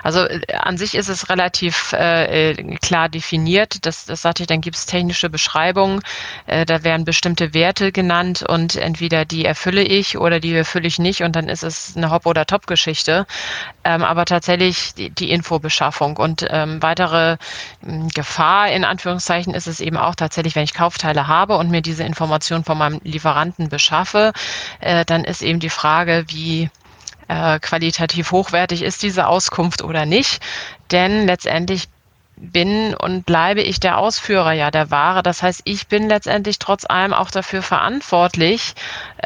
also äh, an sich ist es relativ äh, äh, klar definiert. Das, das sagte ich, dann gibt es technische Beschreibungen. Äh, da werden bestimmte Werte genannt und entweder die erfülle ich oder die erfülle ich nicht und dann ist es eine Hop- oder Top-Geschichte. Ähm, aber tatsächlich die, die Infobeschaffung und ähm, weitere äh, Gefahr in Anführungszeichen ist es eben auch tatsächlich, wenn ich Kaufteile habe und mir diese Information von meinem Lieferanten beschaffe, äh, dann ist eben die Frage, wie äh, qualitativ hochwertig ist diese Auskunft oder nicht. Denn letztendlich bin und bleibe ich der Ausführer ja der Ware. Das heißt, ich bin letztendlich trotz allem auch dafür verantwortlich,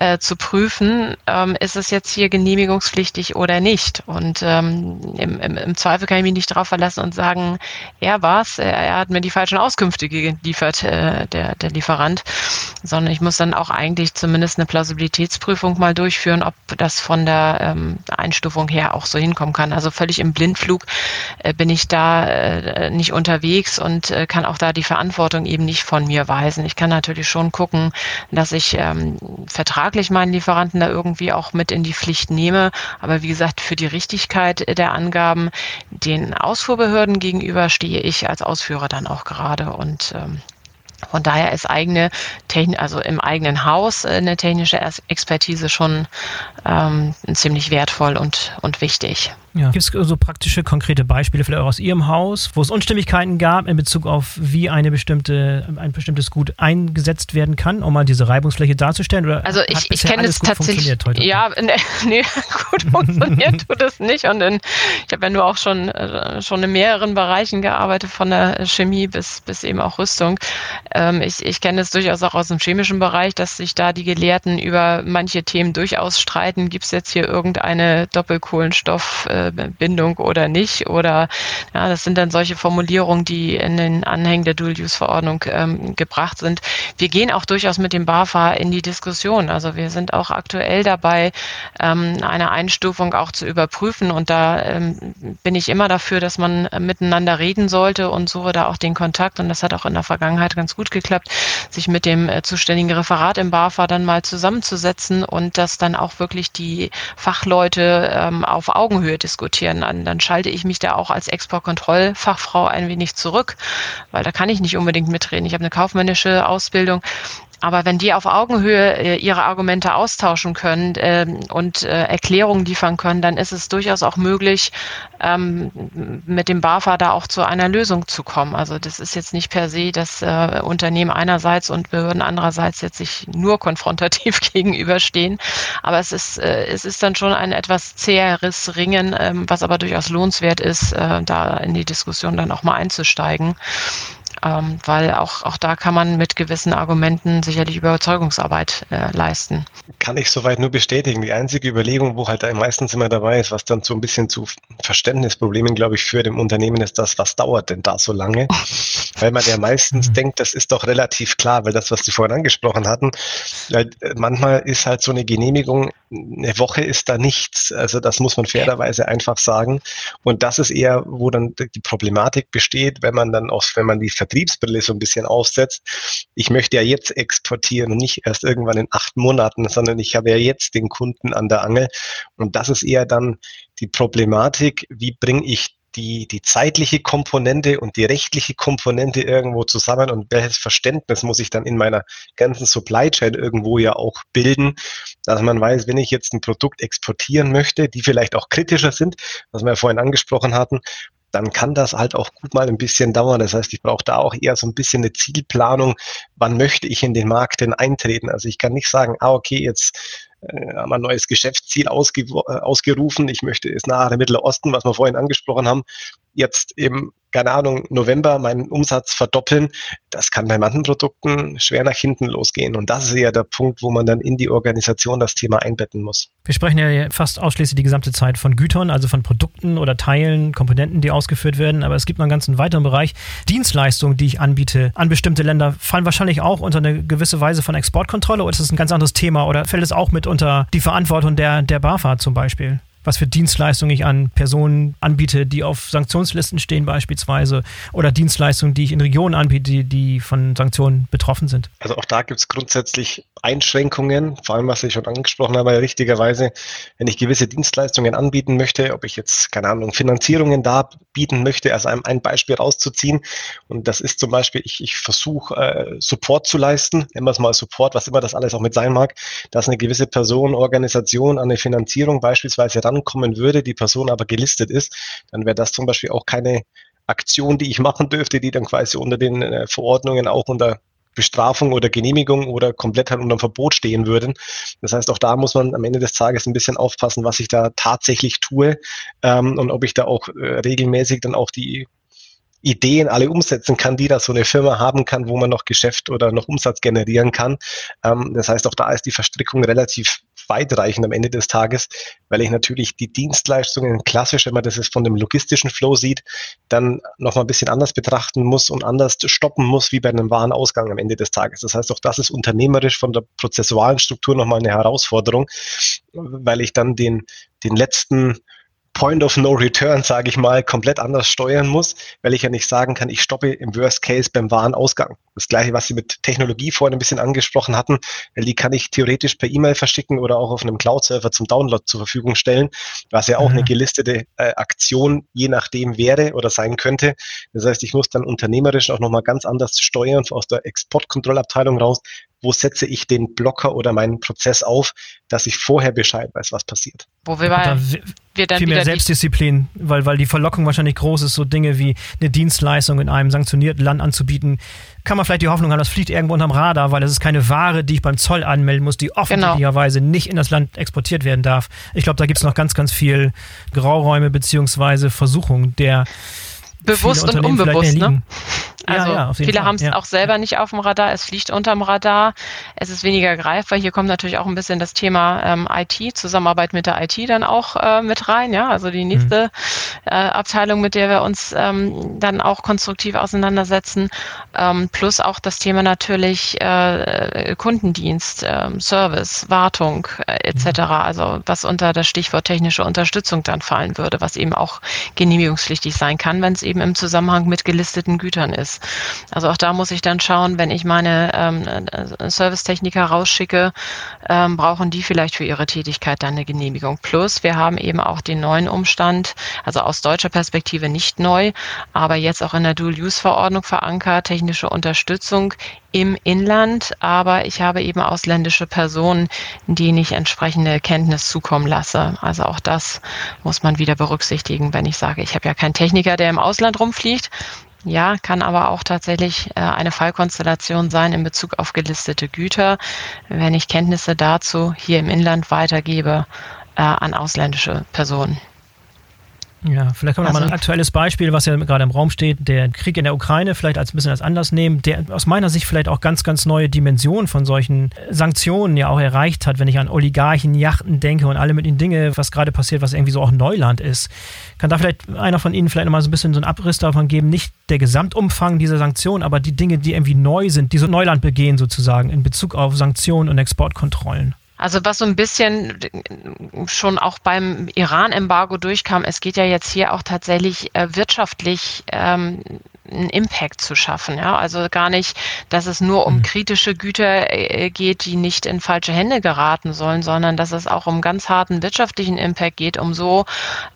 äh, zu prüfen, ähm, ist es jetzt hier genehmigungspflichtig oder nicht. Und ähm, im, im, Zweifel kann ich mich nicht darauf verlassen und sagen, er war's, er, er hat mir die falschen Auskünfte geliefert, äh, der, der Lieferant, sondern ich muss dann auch eigentlich zumindest eine Plausibilitätsprüfung mal durchführen, ob das von der ähm, Einstufung her auch so hinkommen kann. Also völlig im Blindflug äh, bin ich da äh, nicht unterwegs und äh, kann auch da die Verantwortung eben nicht von mir weisen. Ich kann natürlich schon gucken, dass ich ähm, vertraglich meinen Lieferanten da irgendwie auch mit in die Pflicht nehme. Aber wie gesagt, für die Richtigkeit der Angaben den Ausfuhrbehörden gegenüber stehe ich als Ausführer dann auch gerade und ähm, von daher ist eigene Techn also im eigenen Haus äh, eine technische Expertise schon ähm, ziemlich wertvoll und, und wichtig. Ja. Gibt es so praktische, konkrete Beispiele vielleicht auch aus Ihrem Haus, wo es Unstimmigkeiten gab in Bezug auf, wie eine bestimmte, ein bestimmtes Gut eingesetzt werden kann, um mal diese Reibungsfläche darzustellen? Oder also ich, ich kenne es tatsächlich. Ja, ne, *laughs* nee, gut funktioniert *laughs* tut es nicht. Und in, ich habe ja nur auch schon, äh, schon in mehreren Bereichen gearbeitet, von der Chemie bis, bis eben auch Rüstung. Ähm, ich ich kenne es durchaus auch aus dem chemischen Bereich, dass sich da die Gelehrten über manche Themen durchaus streiten. Gibt es jetzt hier irgendeine Doppelkohlenstoff- äh, Bindung oder nicht. Oder ja, das sind dann solche Formulierungen, die in den Anhängen der Dual-Use-Verordnung ähm, gebracht sind. Wir gehen auch durchaus mit dem BAFA in die Diskussion. Also wir sind auch aktuell dabei, ähm, eine Einstufung auch zu überprüfen. Und da ähm, bin ich immer dafür, dass man äh, miteinander reden sollte und suche da auch den Kontakt. Und das hat auch in der Vergangenheit ganz gut geklappt, sich mit dem äh, zuständigen Referat im BAFA dann mal zusammenzusetzen und dass dann auch wirklich die Fachleute ähm, auf Augenhöhe diskutieren. Dann, dann schalte ich mich da auch als Exportkontrollfachfrau ein wenig zurück, weil da kann ich nicht unbedingt mitreden. Ich habe eine kaufmännische Ausbildung aber wenn die auf Augenhöhe äh, ihre Argumente austauschen können ähm, und äh, Erklärungen liefern können, dann ist es durchaus auch möglich, ähm, mit dem BAFA da auch zu einer Lösung zu kommen. Also das ist jetzt nicht per se, dass äh, Unternehmen einerseits und Behörden andererseits jetzt sich nur konfrontativ *laughs* gegenüberstehen. Aber es ist, es ist dann schon ein etwas zäheres Ringen, ähm, was aber durchaus lohnenswert ist, da in die Diskussion dann auch mal einzusteigen ähm, weil auch, auch da kann man mit gewissen Argumenten sicherlich Überzeugungsarbeit äh, leisten. Kann ich soweit nur bestätigen. Die einzige Überlegung, wo halt meistens immer dabei ist, was dann so ein bisschen zu Verständnisproblemen, glaube ich, führt im Unternehmen, ist das, was dauert denn da so lange? *laughs* weil man ja meistens mhm. denkt, das ist doch relativ klar, weil das, was Sie vorhin angesprochen hatten, weil äh, manchmal ist halt so eine Genehmigung, eine Woche ist da nichts. Also das muss man fairerweise einfach sagen. Und das ist eher, wo dann die Problematik besteht, wenn man dann auch, wenn man die Vertriebsbrille so ein bisschen aufsetzt. Ich möchte ja jetzt exportieren und nicht erst irgendwann in acht Monaten, sondern ich habe ja jetzt den Kunden an der Angel. Und das ist eher dann die Problematik, wie bringe ich die, die zeitliche Komponente und die rechtliche Komponente irgendwo zusammen und welches Verständnis muss ich dann in meiner ganzen Supply Chain irgendwo ja auch bilden, dass man weiß, wenn ich jetzt ein Produkt exportieren möchte, die vielleicht auch kritischer sind, was wir ja vorhin angesprochen hatten, dann kann das halt auch gut mal ein bisschen dauern. Das heißt, ich brauche da auch eher so ein bisschen eine Zielplanung. Wann möchte ich in den Markt denn eintreten? Also ich kann nicht sagen, ah, okay, jetzt äh, haben wir ein neues Geschäftsziel ausge, äh, ausgerufen. Ich möchte es nahe Mittlere Osten, was wir vorhin angesprochen haben. Jetzt im keine Ahnung, November meinen Umsatz verdoppeln, das kann bei manchen Produkten schwer nach hinten losgehen. Und das ist ja der Punkt, wo man dann in die Organisation das Thema einbetten muss. Wir sprechen ja fast ausschließlich die gesamte Zeit von Gütern, also von Produkten oder Teilen, Komponenten, die ausgeführt werden. Aber es gibt noch einen ganzen weiteren Bereich. Dienstleistungen, die ich anbiete an bestimmte Länder, fallen wahrscheinlich auch unter eine gewisse Weise von Exportkontrolle oder ist das ein ganz anderes Thema oder fällt es auch mit unter die Verantwortung der, der BAFA zum Beispiel? Was für Dienstleistungen ich an Personen anbiete, die auf Sanktionslisten stehen beispielsweise oder Dienstleistungen, die ich in Regionen anbiete, die, von Sanktionen betroffen sind. Also auch da gibt es grundsätzlich Einschränkungen, vor allem was ich schon angesprochen habe, richtigerweise, wenn ich gewisse Dienstleistungen anbieten möchte, ob ich jetzt, keine Ahnung, Finanzierungen da bieten möchte, also ein, ein Beispiel rauszuziehen. Und das ist zum Beispiel, ich, ich versuche äh, Support zu leisten, nennen wir es mal Support, was immer das alles auch mit sein mag, dass eine gewisse Person, Organisation an eine Finanzierung beispielsweise rankommen würde, die Person aber gelistet ist, dann wäre das zum Beispiel auch keine Aktion, die ich *laughs* machen dürfte, die dann quasi unter den äh, Verordnungen auch unter Bestrafung oder Genehmigung oder komplett halt unter dem Verbot stehen würden. Das heißt, auch da muss man am Ende des Tages ein bisschen aufpassen, was ich da tatsächlich tue ähm, und ob ich da auch äh, regelmäßig dann auch die Ideen alle umsetzen kann, die da so eine Firma haben kann, wo man noch Geschäft oder noch Umsatz generieren kann. Ähm, das heißt, auch da ist die Verstrickung relativ weitreichend am Ende des Tages, weil ich natürlich die Dienstleistungen klassisch, wenn man das jetzt von dem logistischen Flow sieht, dann nochmal ein bisschen anders betrachten muss und anders stoppen muss, wie bei einem Warenausgang am Ende des Tages. Das heißt, auch das ist unternehmerisch von der prozessualen Struktur nochmal eine Herausforderung, weil ich dann den, den letzten Point of No Return, sage ich mal, komplett anders steuern muss, weil ich ja nicht sagen kann, ich stoppe im Worst Case beim Warenausgang. Das gleiche, was Sie mit Technologie vorhin ein bisschen angesprochen hatten, weil die kann ich theoretisch per E-Mail verschicken oder auch auf einem Cloud-Server zum Download zur Verfügung stellen, was ja auch mhm. eine gelistete äh, Aktion je nachdem wäre oder sein könnte. Das heißt, ich muss dann unternehmerisch auch nochmal ganz anders steuern aus der Exportkontrollabteilung raus, wo setze ich den Blocker oder meinen Prozess auf, dass ich vorher Bescheid weiß, was passiert. Wo wir, da wir dann viel mehr Selbstdisziplin, weil, weil die Verlockung wahrscheinlich groß ist, so Dinge wie eine Dienstleistung in einem sanktionierten Land anzubieten. Kann man vielleicht die Hoffnung haben, das fliegt irgendwo unterm Radar, weil es ist keine Ware, die ich beim Zoll anmelden muss, die offensichtlicherweise genau. nicht in das Land exportiert werden darf. Ich glaube, da gibt es noch ganz, ganz viel Grauräume beziehungsweise Versuchung der bewusst und unbewusst. Ne? Also ja, ja, viele haben es ja. auch selber nicht auf dem Radar, es fliegt unterm Radar, es ist weniger greifbar. Hier kommt natürlich auch ein bisschen das Thema ähm, IT, Zusammenarbeit mit der IT dann auch äh, mit rein, ja, also die nächste mhm. äh, Abteilung, mit der wir uns ähm, dann auch konstruktiv auseinandersetzen, ähm, plus auch das Thema natürlich äh, Kundendienst, ähm, Service, Wartung äh, etc., mhm. also was unter das Stichwort technische Unterstützung dann fallen würde, was eben auch genehmigungspflichtig sein kann, wenn es eben im Zusammenhang mit gelisteten Gütern ist. Also auch da muss ich dann schauen, wenn ich meine ähm, äh, Servicetechniker rausschicke, ähm, brauchen die vielleicht für ihre Tätigkeit dann eine Genehmigung. Plus, wir haben eben auch den neuen Umstand, also aus deutscher Perspektive nicht neu, aber jetzt auch in der Dual-Use-Verordnung verankert, technische Unterstützung im Inland, aber ich habe eben ausländische Personen, denen ich entsprechende Kenntnis zukommen lasse. Also auch das muss man wieder berücksichtigen, wenn ich sage, ich habe ja keinen Techniker, der im Ausland rumfliegt, ja, kann aber auch tatsächlich äh, eine Fallkonstellation sein in Bezug auf gelistete Güter, wenn ich Kenntnisse dazu hier im Inland weitergebe äh, an ausländische Personen. Ja, vielleicht kann man also, mal ein aktuelles Beispiel, was ja gerade im Raum steht, der Krieg in der Ukraine vielleicht als ein bisschen als Anlass nehmen, der aus meiner Sicht vielleicht auch ganz, ganz neue Dimensionen von solchen Sanktionen ja auch erreicht hat, wenn ich an Oligarchen, Yachten denke und alle mit den Dinge, was gerade passiert, was irgendwie so auch Neuland ist. Kann da vielleicht einer von Ihnen vielleicht nochmal so ein bisschen so einen Abriss davon geben, nicht der Gesamtumfang dieser Sanktionen, aber die Dinge, die irgendwie neu sind, die so Neuland begehen sozusagen in Bezug auf Sanktionen und Exportkontrollen? Also was so ein bisschen schon auch beim Iran-Embargo durchkam, es geht ja jetzt hier auch tatsächlich äh, wirtschaftlich ähm, einen Impact zu schaffen. Ja? Also gar nicht, dass es nur um mhm. kritische Güter äh, geht, die nicht in falsche Hände geraten sollen, sondern dass es auch um ganz harten wirtschaftlichen Impact geht, um so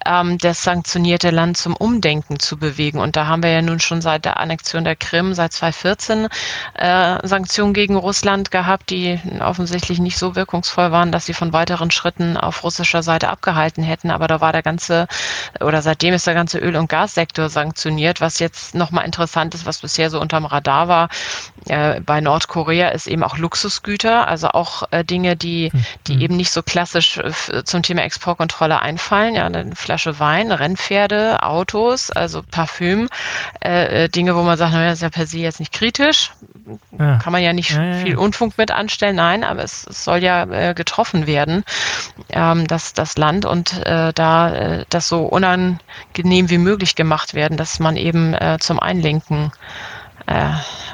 ähm, das sanktionierte Land zum Umdenken zu bewegen. Und da haben wir ja nun schon seit der Annexion der Krim, seit 2014, äh, Sanktionen gegen Russland gehabt, die offensichtlich nicht so wirkungsvoll waren, dass sie von weiteren Schritten auf russischer Seite abgehalten hätten. Aber da war der ganze, oder seitdem ist der ganze Öl- und Gassektor sanktioniert, was jetzt nochmal mal interessant ist, was bisher so unterm Radar war, äh, bei Nordkorea ist eben auch Luxusgüter, also auch äh, Dinge, die, die mhm. eben nicht so klassisch äh, zum Thema Exportkontrolle einfallen. Ja, eine Flasche Wein, Rennpferde, Autos, also Parfüm, Dinge, wo man sagt, naja, das ist ja per se jetzt nicht kritisch. Ja. Kann man ja nicht ja, ja, viel Unfug mit anstellen, nein, aber es, es soll ja äh, getroffen werden, ähm, dass das Land und äh, da äh, das so unangenehm wie möglich gemacht werden, dass man eben äh, zum Einlenken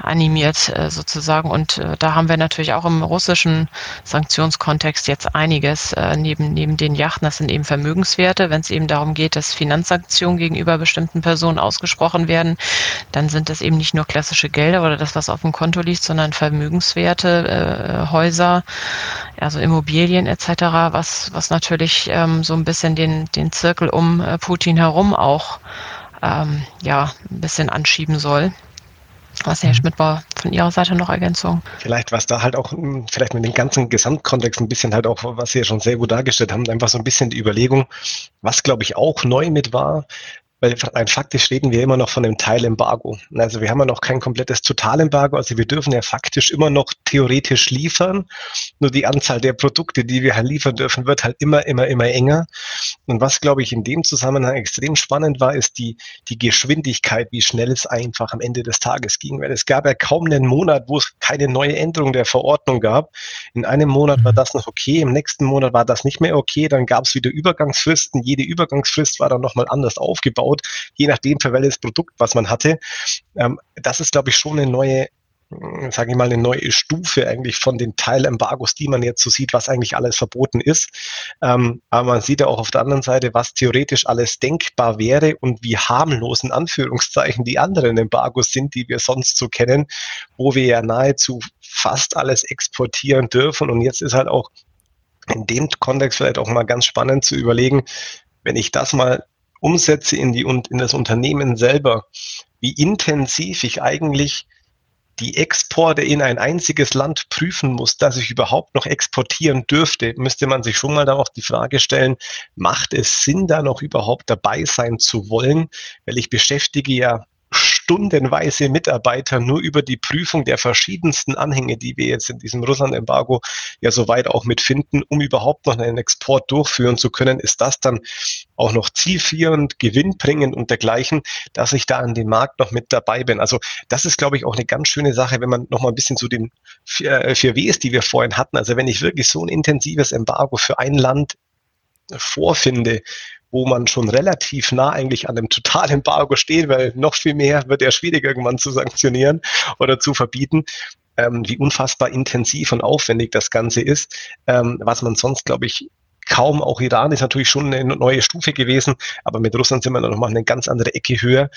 animiert äh, sozusagen. Und äh, da haben wir natürlich auch im russischen Sanktionskontext jetzt einiges äh, neben, neben den Yachten. Das sind eben Vermögenswerte. Wenn es eben darum geht, dass Finanzsanktionen gegenüber bestimmten Personen ausgesprochen werden, dann sind das eben nicht nur klassische Gelder oder das, was auf dem Konto liegt, sondern Vermögenswerte, äh, Häuser, also Immobilien etc., was, was natürlich ähm, so ein bisschen den, den Zirkel um äh, Putin herum auch ähm, ja, ein bisschen anschieben soll. Was Herr. Schmidt war von Ihrer Seite noch Ergänzung? Vielleicht, was da halt auch, hm, vielleicht mit dem ganzen Gesamtkontext ein bisschen halt auch, was Sie ja schon sehr gut dargestellt haben, einfach so ein bisschen die Überlegung, was glaube ich auch neu mit war, weil rein faktisch reden wir immer noch von einem Teilembargo. Also wir haben ja noch kein komplettes Totalembargo, also wir dürfen ja faktisch immer noch theoretisch liefern. Nur die Anzahl der Produkte, die wir halt liefern dürfen, wird halt immer, immer, immer enger. Und was, glaube ich, in dem Zusammenhang extrem spannend war, ist die, die Geschwindigkeit, wie schnell es einfach am Ende des Tages ging. Weil es gab ja kaum einen Monat, wo es keine neue Änderung der Verordnung gab. In einem Monat war mhm. das noch okay, im nächsten Monat war das nicht mehr okay, dann gab es wieder Übergangsfristen. Jede Übergangsfrist war dann nochmal anders aufgebaut aufgebaut, je nachdem für welches Produkt, was man hatte. Ähm, das ist, glaube ich, schon eine neue hm, sage ich mal, eine neue Stufe eigentlich von den Teilembargos, die man jetzt so sieht, was eigentlich alles verboten ist. Ähm, aber man sieht ja auch auf der anderen Seite, was theoretisch alles denkbar wäre und wie harmlos in Anführungszeichen die anderen Embargos sind, die wir sonst so kennen, wo wir ja nahezu fast alles exportieren dürfen. Und jetzt ist halt auch in dem Kontext vielleicht auch mal ganz spannend zu überlegen, wenn ich das mal umsetze in, die, in das Unternehmen selber, wie intensiv ich eigentlich die Exporte in ein einziges Land prüfen muss, dass ich überhaupt noch exportieren dürfte, müsste man sich schon mal da auch die Frage stellen, macht es Sinn, da noch überhaupt dabei sein zu wollen? Weil ich beschäftige ja stundenweise Mitarbeiter nur über die Prüfung der verschiedensten Anhänge, die wir jetzt in diesem Russland-Embargo ja soweit auch mitfinden, um überhaupt noch einen Export durchführen zu können, ist das dann auch noch zielführend, gewinnbringend und dergleichen, dass ich da an den Markt noch mit dabei bin. Also das ist, glaube ich, auch eine ganz schöne Sache, wenn man noch mal ein bisschen zu den vier, vier Ws, die wir vorhin hatten. Also wenn ich wirklich so ein intensives Embargo für ein Land vorfinde, wo man schon relativ nah eigentlich an dem Totalembargo steht, weil noch viel mehr wird ja schwierig irgendwann zu sanktionieren oder zu verbieten, ähm, wie unfassbar intensiv und aufwendig das Ganze ist, ähm, was man sonst, glaube ich, kaum, auch Iran ist natürlich schon eine neue Stufe gewesen, aber mit Russland sind wir noch mal eine ganz andere Ecke höher,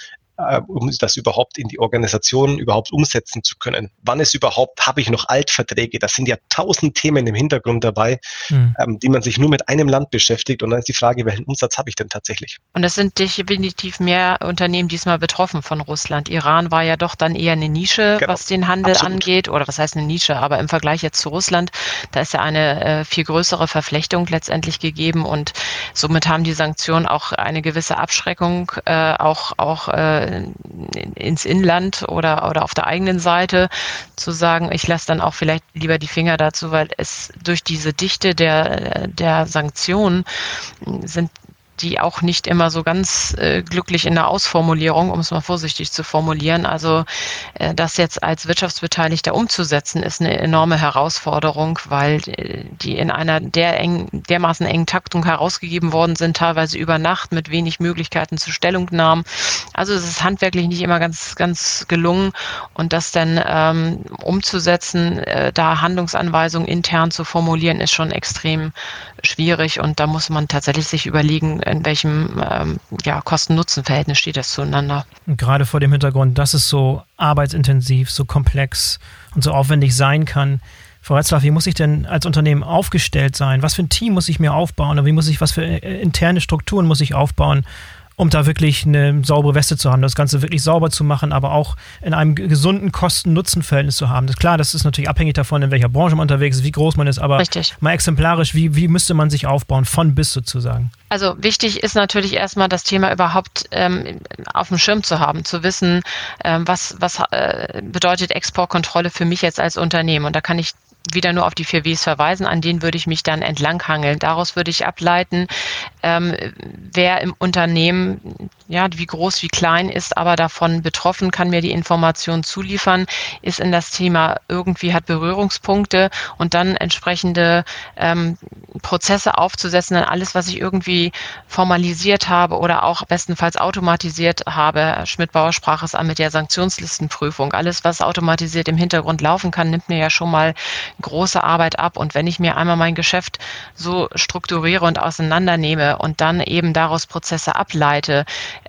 um das überhaupt in die Organisation überhaupt umsetzen zu können. Wann ist überhaupt, habe ich noch Altverträge? Das sind ja tausend Themen im Hintergrund dabei, mhm. ähm, die man sich nur mit einem Land beschäftigt. Und dann ist die Frage, welchen Umsatz habe ich denn tatsächlich? Und es sind definitiv mehr Unternehmen diesmal betroffen von Russland. Iran war ja doch dann eher eine Nische, genau. was den Handel Absolut. angeht. Oder was heißt eine Nische? Aber im Vergleich jetzt zu Russland, da ist ja eine äh, viel größere Verflechtung letztendlich gegeben. Und somit haben die Sanktionen auch eine gewisse Abschreckung äh, auch, auch äh, ins Inland oder, oder auf der eigenen Seite zu sagen, ich lasse dann auch vielleicht lieber die Finger dazu, weil es durch diese Dichte der, der Sanktionen sind die auch nicht immer so ganz äh, glücklich in der Ausformulierung, um es mal vorsichtig zu formulieren. Also äh, das jetzt als Wirtschaftsbeteiligter umzusetzen, ist eine enorme Herausforderung, weil äh, die in einer der eng, dermaßen engen Taktung herausgegeben worden sind, teilweise über Nacht mit wenig Möglichkeiten zu Stellungnahmen. Also es ist handwerklich nicht immer ganz, ganz gelungen und das dann ähm, umzusetzen, äh, da Handlungsanweisungen intern zu formulieren, ist schon extrem schwierig und da muss man tatsächlich sich überlegen, in welchem ähm, ja, Kosten-Nutzen-Verhältnis steht das zueinander. gerade vor dem Hintergrund, dass es so arbeitsintensiv, so komplex und so aufwendig sein kann. Frau Retzlaff, wie muss ich denn als Unternehmen aufgestellt sein? Was für ein Team muss ich mir aufbauen? Oder wie muss ich, was für äh, interne Strukturen muss ich aufbauen, um da wirklich eine saubere Weste zu haben, das Ganze wirklich sauber zu machen, aber auch in einem gesunden Kosten-Nutzen-Verhältnis zu haben. Das, klar, das ist natürlich abhängig davon, in welcher Branche man unterwegs ist, wie groß man ist, aber Richtig. mal exemplarisch, wie, wie müsste man sich aufbauen, von bis sozusagen? Also wichtig ist natürlich erstmal das Thema überhaupt ähm, auf dem Schirm zu haben, zu wissen, ähm, was, was äh, bedeutet Exportkontrolle für mich jetzt als Unternehmen. Und da kann ich wieder nur auf die vier Ws verweisen, an denen würde ich mich dann entlanghangeln. Daraus würde ich ableiten, ähm, wer im Unternehmen, ja, wie groß, wie klein ist, aber davon betroffen, kann mir die Information zuliefern, ist in das Thema irgendwie hat Berührungspunkte und dann entsprechende ähm, Prozesse aufzusetzen, dann alles, was ich irgendwie formalisiert habe oder auch bestenfalls automatisiert habe. Schmidt-Bauer sprach es an mit der Sanktionslistenprüfung. Alles, was automatisiert im Hintergrund laufen kann, nimmt mir ja schon mal große Arbeit ab. Und wenn ich mir einmal mein Geschäft so strukturiere und auseinandernehme und dann eben daraus Prozesse ableite,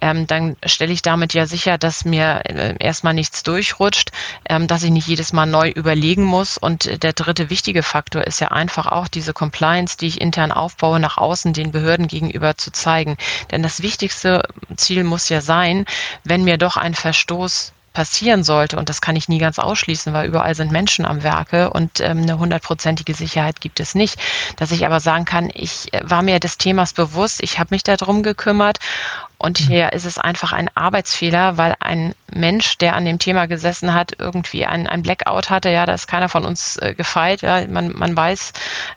ähm, dann stelle ich damit ja sicher, dass mir äh, erstmal nichts durchrutscht, ähm, dass ich nicht jedes Mal neu überlegen muss. Und der dritte wichtige Faktor ist ja einfach auch diese Compliance, die ich intern aufbaue, nach außen den Behörden gegenüber zu zeigen. Denn das wichtigste Ziel muss ja sein, wenn mir doch ein Verstoß passieren sollte, und das kann ich nie ganz ausschließen, weil überall sind Menschen am Werke und ähm, eine hundertprozentige Sicherheit gibt es nicht, dass ich aber sagen kann, ich äh, war mir des Themas bewusst, ich habe mich darum gekümmert und mhm. hier ist es einfach ein Arbeitsfehler, weil ein Mensch, der an dem Thema gesessen hat, irgendwie ein, ein Blackout hatte. Ja, da ist keiner von uns äh, gefeit. Ja, man, man weiß,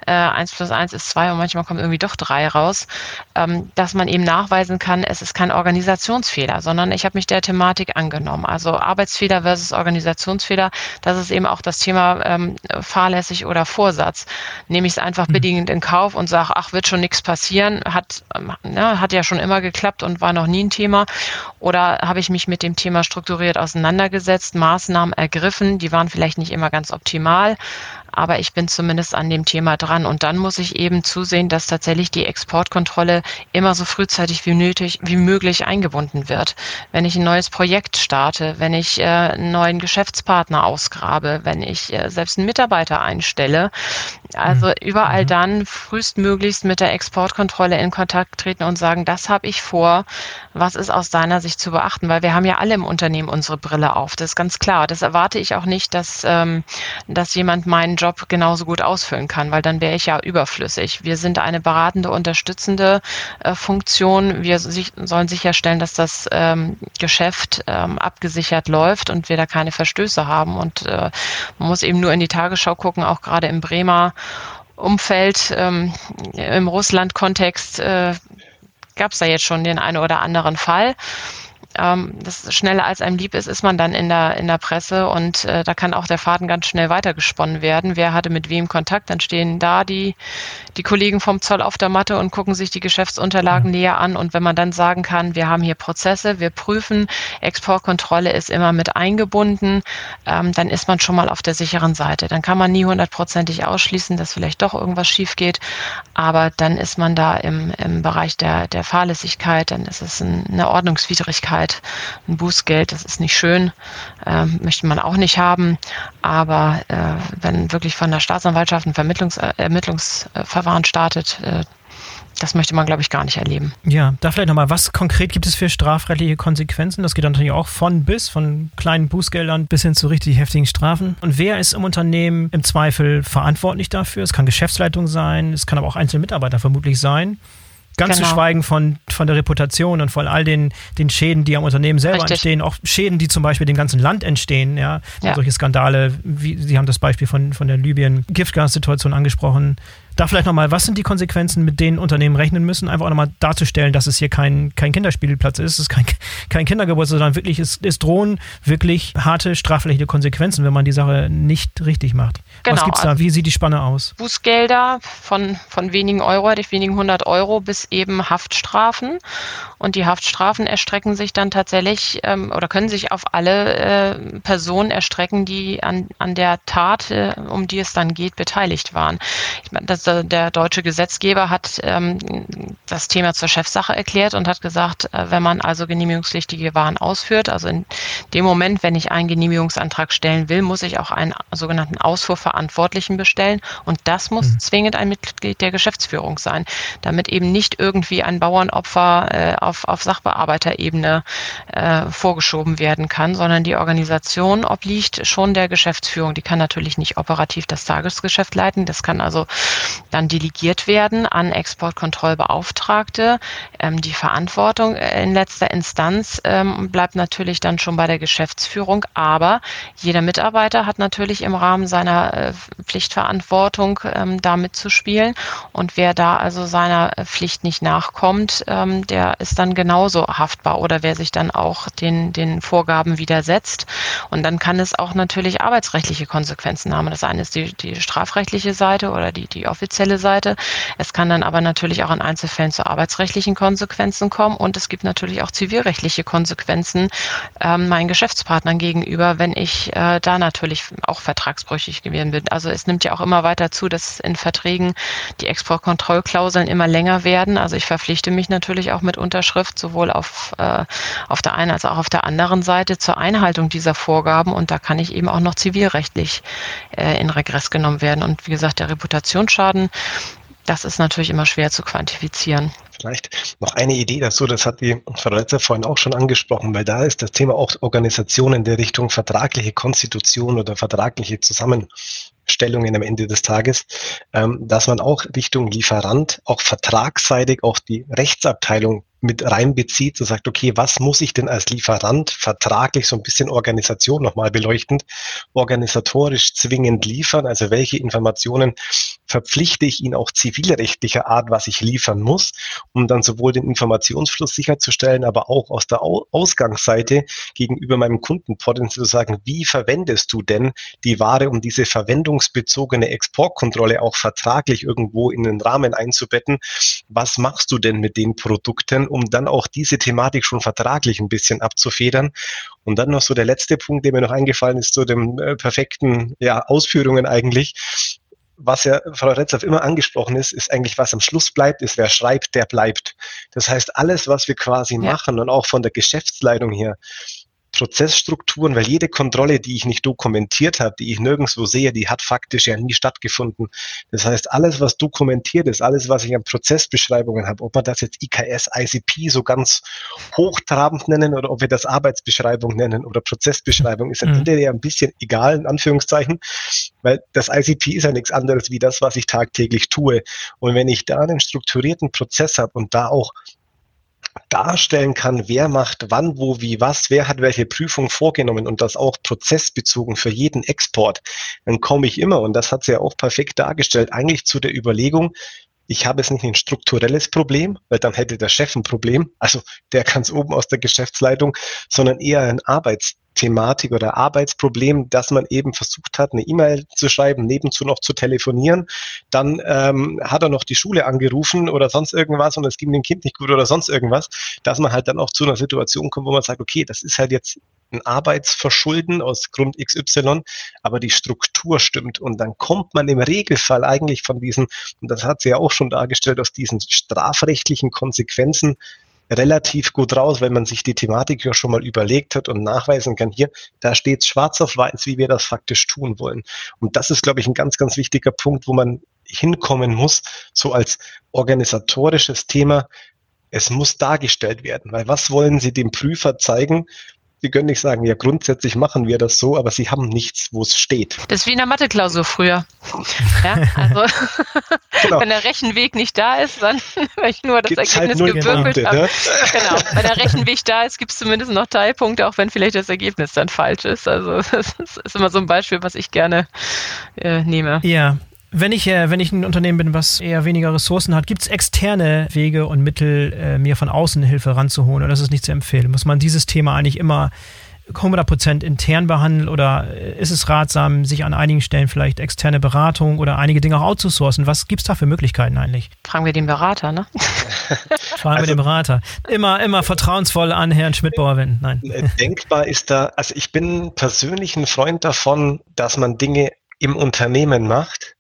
äh, 1 plus 1 ist 2 und manchmal kommt irgendwie doch 3 raus. Ähm, dass man eben nachweisen kann, es ist kein Organisationsfehler, sondern ich habe mich der Thematik angenommen. Also Arbeitsfehler versus Organisationsfehler, das ist eben auch das Thema ähm, fahrlässig oder Vorsatz. Nehme ich es einfach mhm. bedingend in Kauf und sage, ach, wird schon nichts passieren, hat, ähm, ja, hat ja schon immer geklappt und war noch nie ein Thema? Oder habe ich mich mit dem Thema strukturiert auseinandergesetzt, Maßnahmen ergriffen, die waren vielleicht nicht immer ganz optimal, aber ich bin zumindest an dem Thema dran. Und dann muss ich eben zusehen, dass tatsächlich die Exportkontrolle immer so frühzeitig wie nötig, wie möglich eingebunden wird. Wenn ich ein neues Projekt starte, wenn ich äh, einen neuen Geschäftspartner ausgrabe, wenn ich äh, selbst einen Mitarbeiter einstelle, also mhm. überall mhm. dann frühestmöglichst mit der Exportkontrolle in Kontakt treten und sagen, das habe ich vor, was ist aus deiner Sicht zu beachten, weil wir haben ja alle im Unternehmen unsere Brille auf, das ist ganz klar. Das erwarte ich auch nicht, dass, ähm, dass jemand meinen Job Job genauso gut ausfüllen kann, weil dann wäre ich ja überflüssig. Wir sind eine beratende, unterstützende äh, Funktion. Wir sich, sollen sicherstellen, dass das ähm, Geschäft ähm, abgesichert läuft und wir da keine Verstöße haben. Und äh, man muss eben nur in die Tagesschau gucken, auch gerade im Bremer Umfeld, ähm, im Russland-Kontext äh, gab es da jetzt schon den einen oder anderen Fall ähm, das schneller als einem lieb ist, ist man dann in der, in der Presse und äh, da kann auch der Faden ganz schnell weitergesponnen werden. Wer hatte mit wem Kontakt? Dann stehen da die, die Kollegen vom Zoll auf der Matte und gucken sich die Geschäftsunterlagen ja. näher an. Und wenn man dann sagen kann, wir haben hier Prozesse, wir prüfen, Exportkontrolle ist immer mit eingebunden, ähm, dann ist man schon mal auf der sicheren Seite. Dann kann man nie hundertprozentig ausschließen, dass vielleicht doch irgendwas schief geht, aber dann ist man da im, im Bereich der, der Fahrlässigkeit, dann ist es ein, eine Ordnungswidrigkeit Zeit ein Bußgeld. Das ist nicht schön, äh, möchte man auch nicht haben. Aber äh, wenn wirklich von der Staatsanwaltschaft ein Vermittlungs äh, Ermittlungsverfahren startet, äh, das möchte man, glaube ich, gar nicht erleben. Ja, da vielleicht nochmal, was konkret gibt es für strafrechtliche Konsequenzen? Das geht natürlich auch von bis, von kleinen Bußgeldern bis hin zu richtig heftigen Strafen. Und wer ist im Unternehmen im Zweifel verantwortlich dafür? Es kann Geschäftsleitung sein, es kann aber auch einzelne Mitarbeiter vermutlich sein. Ganz genau. zu schweigen von, von der Reputation und von all den, den Schäden, die am Unternehmen selber Richtig. entstehen, auch Schäden, die zum Beispiel dem ganzen Land entstehen, ja. ja. Solche Skandale, wie Sie haben das Beispiel von, von der Libyen-Giftgas-Situation angesprochen, da vielleicht nochmal, was sind die Konsequenzen, mit denen Unternehmen rechnen müssen? Einfach auch nochmal darzustellen, dass es hier kein, kein Kinderspielplatz ist, es ist kein, *laughs* kein Kindergeburtstag, sondern wirklich, es, es drohen wirklich harte strafrechtliche Konsequenzen, wenn man die Sache nicht richtig macht. Genau. Was gibt's da? Wie sieht die Spanne aus? Bußgelder von, von wenigen Euro, wenigen hundert Euro bis eben Haftstrafen. Und die Haftstrafen erstrecken sich dann tatsächlich ähm, oder können sich auf alle äh, Personen erstrecken, die an, an der Tat, äh, um die es dann geht, beteiligt waren. Ich meine, das der, der deutsche Gesetzgeber hat ähm, das Thema zur Chefsache erklärt und hat gesagt, äh, wenn man also genehmigungspflichtige Waren ausführt, also in dem Moment, wenn ich einen Genehmigungsantrag stellen will, muss ich auch einen sogenannten Ausfuhrverantwortlichen bestellen und das muss mhm. zwingend ein Mitglied der Geschäftsführung sein, damit eben nicht irgendwie ein Bauernopfer äh, auf, auf Sachbearbeiterebene äh, vorgeschoben werden kann, sondern die Organisation obliegt schon der Geschäftsführung. Die kann natürlich nicht operativ das Tagesgeschäft leiten. Das kann also dann delegiert werden an Exportkontrollbeauftragte. Ähm, die Verantwortung in letzter Instanz ähm, bleibt natürlich dann schon bei der Geschäftsführung, aber jeder Mitarbeiter hat natürlich im Rahmen seiner äh, Pflichtverantwortung ähm, damit zu spielen. Und wer da also seiner Pflicht nicht nachkommt, ähm, der ist dann genauso haftbar oder wer sich dann auch den, den Vorgaben widersetzt. Und dann kann es auch natürlich arbeitsrechtliche Konsequenzen haben. Das eine ist die, die strafrechtliche Seite oder die, die offizielle Seite. Es kann dann aber natürlich auch in Einzelfällen zu arbeitsrechtlichen Konsequenzen kommen und es gibt natürlich auch zivilrechtliche Konsequenzen ähm, meinen Geschäftspartnern gegenüber, wenn ich äh, da natürlich auch vertragsbrüchig gewesen bin. Also es nimmt ja auch immer weiter zu, dass in Verträgen die Exportkontrollklauseln immer länger werden. Also ich verpflichte mich natürlich auch mit Unterschrift sowohl auf, äh, auf der einen als auch auf der anderen Seite zur Einhaltung dieser Vorgaben und da kann ich eben auch noch zivilrechtlich äh, in Regress genommen werden. Und wie gesagt, der Reputationsschaden, das ist natürlich immer schwer zu quantifizieren. Vielleicht noch eine Idee dazu, das hat die Frau Letzer vorhin auch schon angesprochen, weil da ist das Thema auch Organisationen der Richtung vertragliche Konstitution oder vertragliche Zusammenstellungen am Ende des Tages, ähm, dass man auch Richtung Lieferant, auch vertragsseitig, auch die Rechtsabteilung mit reinbezieht, so sagt, okay, was muss ich denn als Lieferant vertraglich so ein bisschen Organisation nochmal beleuchtend, organisatorisch zwingend liefern? Also welche Informationen verpflichte ich ihn auch zivilrechtlicher Art, was ich liefern muss, um dann sowohl den Informationsfluss sicherzustellen, aber auch aus der Ausgangsseite gegenüber meinem Kunden potenziell zu sagen, wie verwendest du denn die Ware, um diese verwendungsbezogene Exportkontrolle auch vertraglich irgendwo in den Rahmen einzubetten? Was machst du denn mit den Produkten, um dann auch diese Thematik schon vertraglich ein bisschen abzufedern? Und dann noch so der letzte Punkt, der mir noch eingefallen ist, zu den äh, perfekten ja, Ausführungen eigentlich was ja Frau Retzlaff immer angesprochen ist, ist eigentlich, was am Schluss bleibt, ist, wer schreibt, der bleibt. Das heißt, alles, was wir quasi ja. machen und auch von der Geschäftsleitung her, Prozessstrukturen, weil jede Kontrolle, die ich nicht dokumentiert habe, die ich nirgendwo sehe, die hat faktisch ja nie stattgefunden. Das heißt, alles, was dokumentiert ist, alles, was ich an Prozessbeschreibungen habe, ob man das jetzt IKS, ICP so ganz hochtrabend nennen oder ob wir das Arbeitsbeschreibung nennen oder Prozessbeschreibung, ist am mhm. Ende ja ein bisschen egal, in Anführungszeichen, weil das ICP ist ja nichts anderes wie das, was ich tagtäglich tue. Und wenn ich da einen strukturierten Prozess habe und da auch darstellen kann, wer macht wann, wo, wie, was, wer hat welche Prüfung vorgenommen und das auch prozessbezogen für jeden Export, dann komme ich immer, und das hat sie ja auch perfekt dargestellt, eigentlich zu der Überlegung, ich habe es nicht ein strukturelles Problem, weil dann hätte der Chef ein Problem, also der ganz oben aus der Geschäftsleitung, sondern eher ein Arbeits Thematik oder Arbeitsproblem, dass man eben versucht hat, eine E-Mail zu schreiben, nebenzu noch zu telefonieren. Dann ähm, hat er noch die Schule angerufen oder sonst irgendwas und es ging dem Kind nicht gut oder sonst irgendwas, dass man halt dann auch zu einer Situation kommt, wo man sagt, okay, das ist halt jetzt ein Arbeitsverschulden aus Grund XY, aber die Struktur stimmt. Und dann kommt man im Regelfall eigentlich von diesen, und das hat sie ja auch schon dargestellt, aus diesen strafrechtlichen Konsequenzen relativ gut raus, wenn man sich die Thematik ja schon mal überlegt hat und nachweisen kann, hier, da steht schwarz auf weiß, wie wir das faktisch tun wollen. Und das ist, glaube ich, ein ganz, ganz wichtiger Punkt, wo man hinkommen muss, so als organisatorisches Thema. Es muss dargestellt werden, weil was wollen Sie dem Prüfer zeigen, Sie können nicht sagen, ja, grundsätzlich machen wir das so, aber Sie haben nichts, wo es steht. Das ist wie in der Mathe-Klausur früher. Ja, also, *laughs* *laughs* genau. wenn der Rechenweg nicht da ist, dann, *laughs* weil ich nur das Gibt's Ergebnis halt gewürfelt habe. Ne? Genau, wenn der Rechenweg da ist, gibt es zumindest noch Teilpunkte, auch wenn vielleicht das Ergebnis dann falsch ist. Also, das ist immer so ein Beispiel, was ich gerne äh, nehme. Ja, wenn ich, äh, wenn ich ein Unternehmen bin, was eher weniger Ressourcen hat, gibt es externe Wege und Mittel, äh, mir von außen Hilfe ranzuholen oder das ist nicht zu empfehlen? Muss man dieses Thema eigentlich immer 100% intern behandeln oder äh, ist es ratsam, sich an einigen Stellen vielleicht externe Beratung oder einige Dinge auch outzusourcen? Was gibt es da für Möglichkeiten eigentlich? Fragen wir den Berater, ne? *laughs* Fragen also, wir den Berater. Immer, immer vertrauensvoll an Herrn Schmidbauer wenden. Nein. Denkbar ist da, also ich bin persönlich ein Freund davon, dass man Dinge im Unternehmen macht,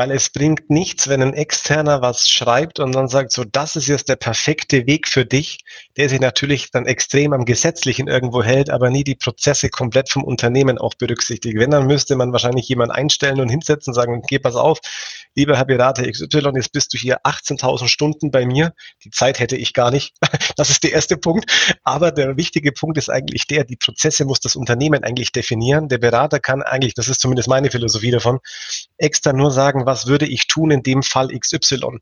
weil es bringt nichts, wenn ein Externer was schreibt und dann sagt, so, das ist jetzt der perfekte Weg für dich, der sich natürlich dann extrem am Gesetzlichen irgendwo hält, aber nie die Prozesse komplett vom Unternehmen auch berücksichtigt. Wenn, dann müsste man wahrscheinlich jemanden einstellen und hinsetzen und sagen, geh pass auf, lieber Herr Berater XY, jetzt bist du hier 18.000 Stunden bei mir. Die Zeit hätte ich gar nicht. *laughs* Das ist der erste Punkt. Aber der wichtige Punkt ist eigentlich der, die Prozesse muss das Unternehmen eigentlich definieren. Der Berater kann eigentlich, das ist zumindest meine Philosophie davon, extra nur sagen, was würde ich tun in dem Fall XY.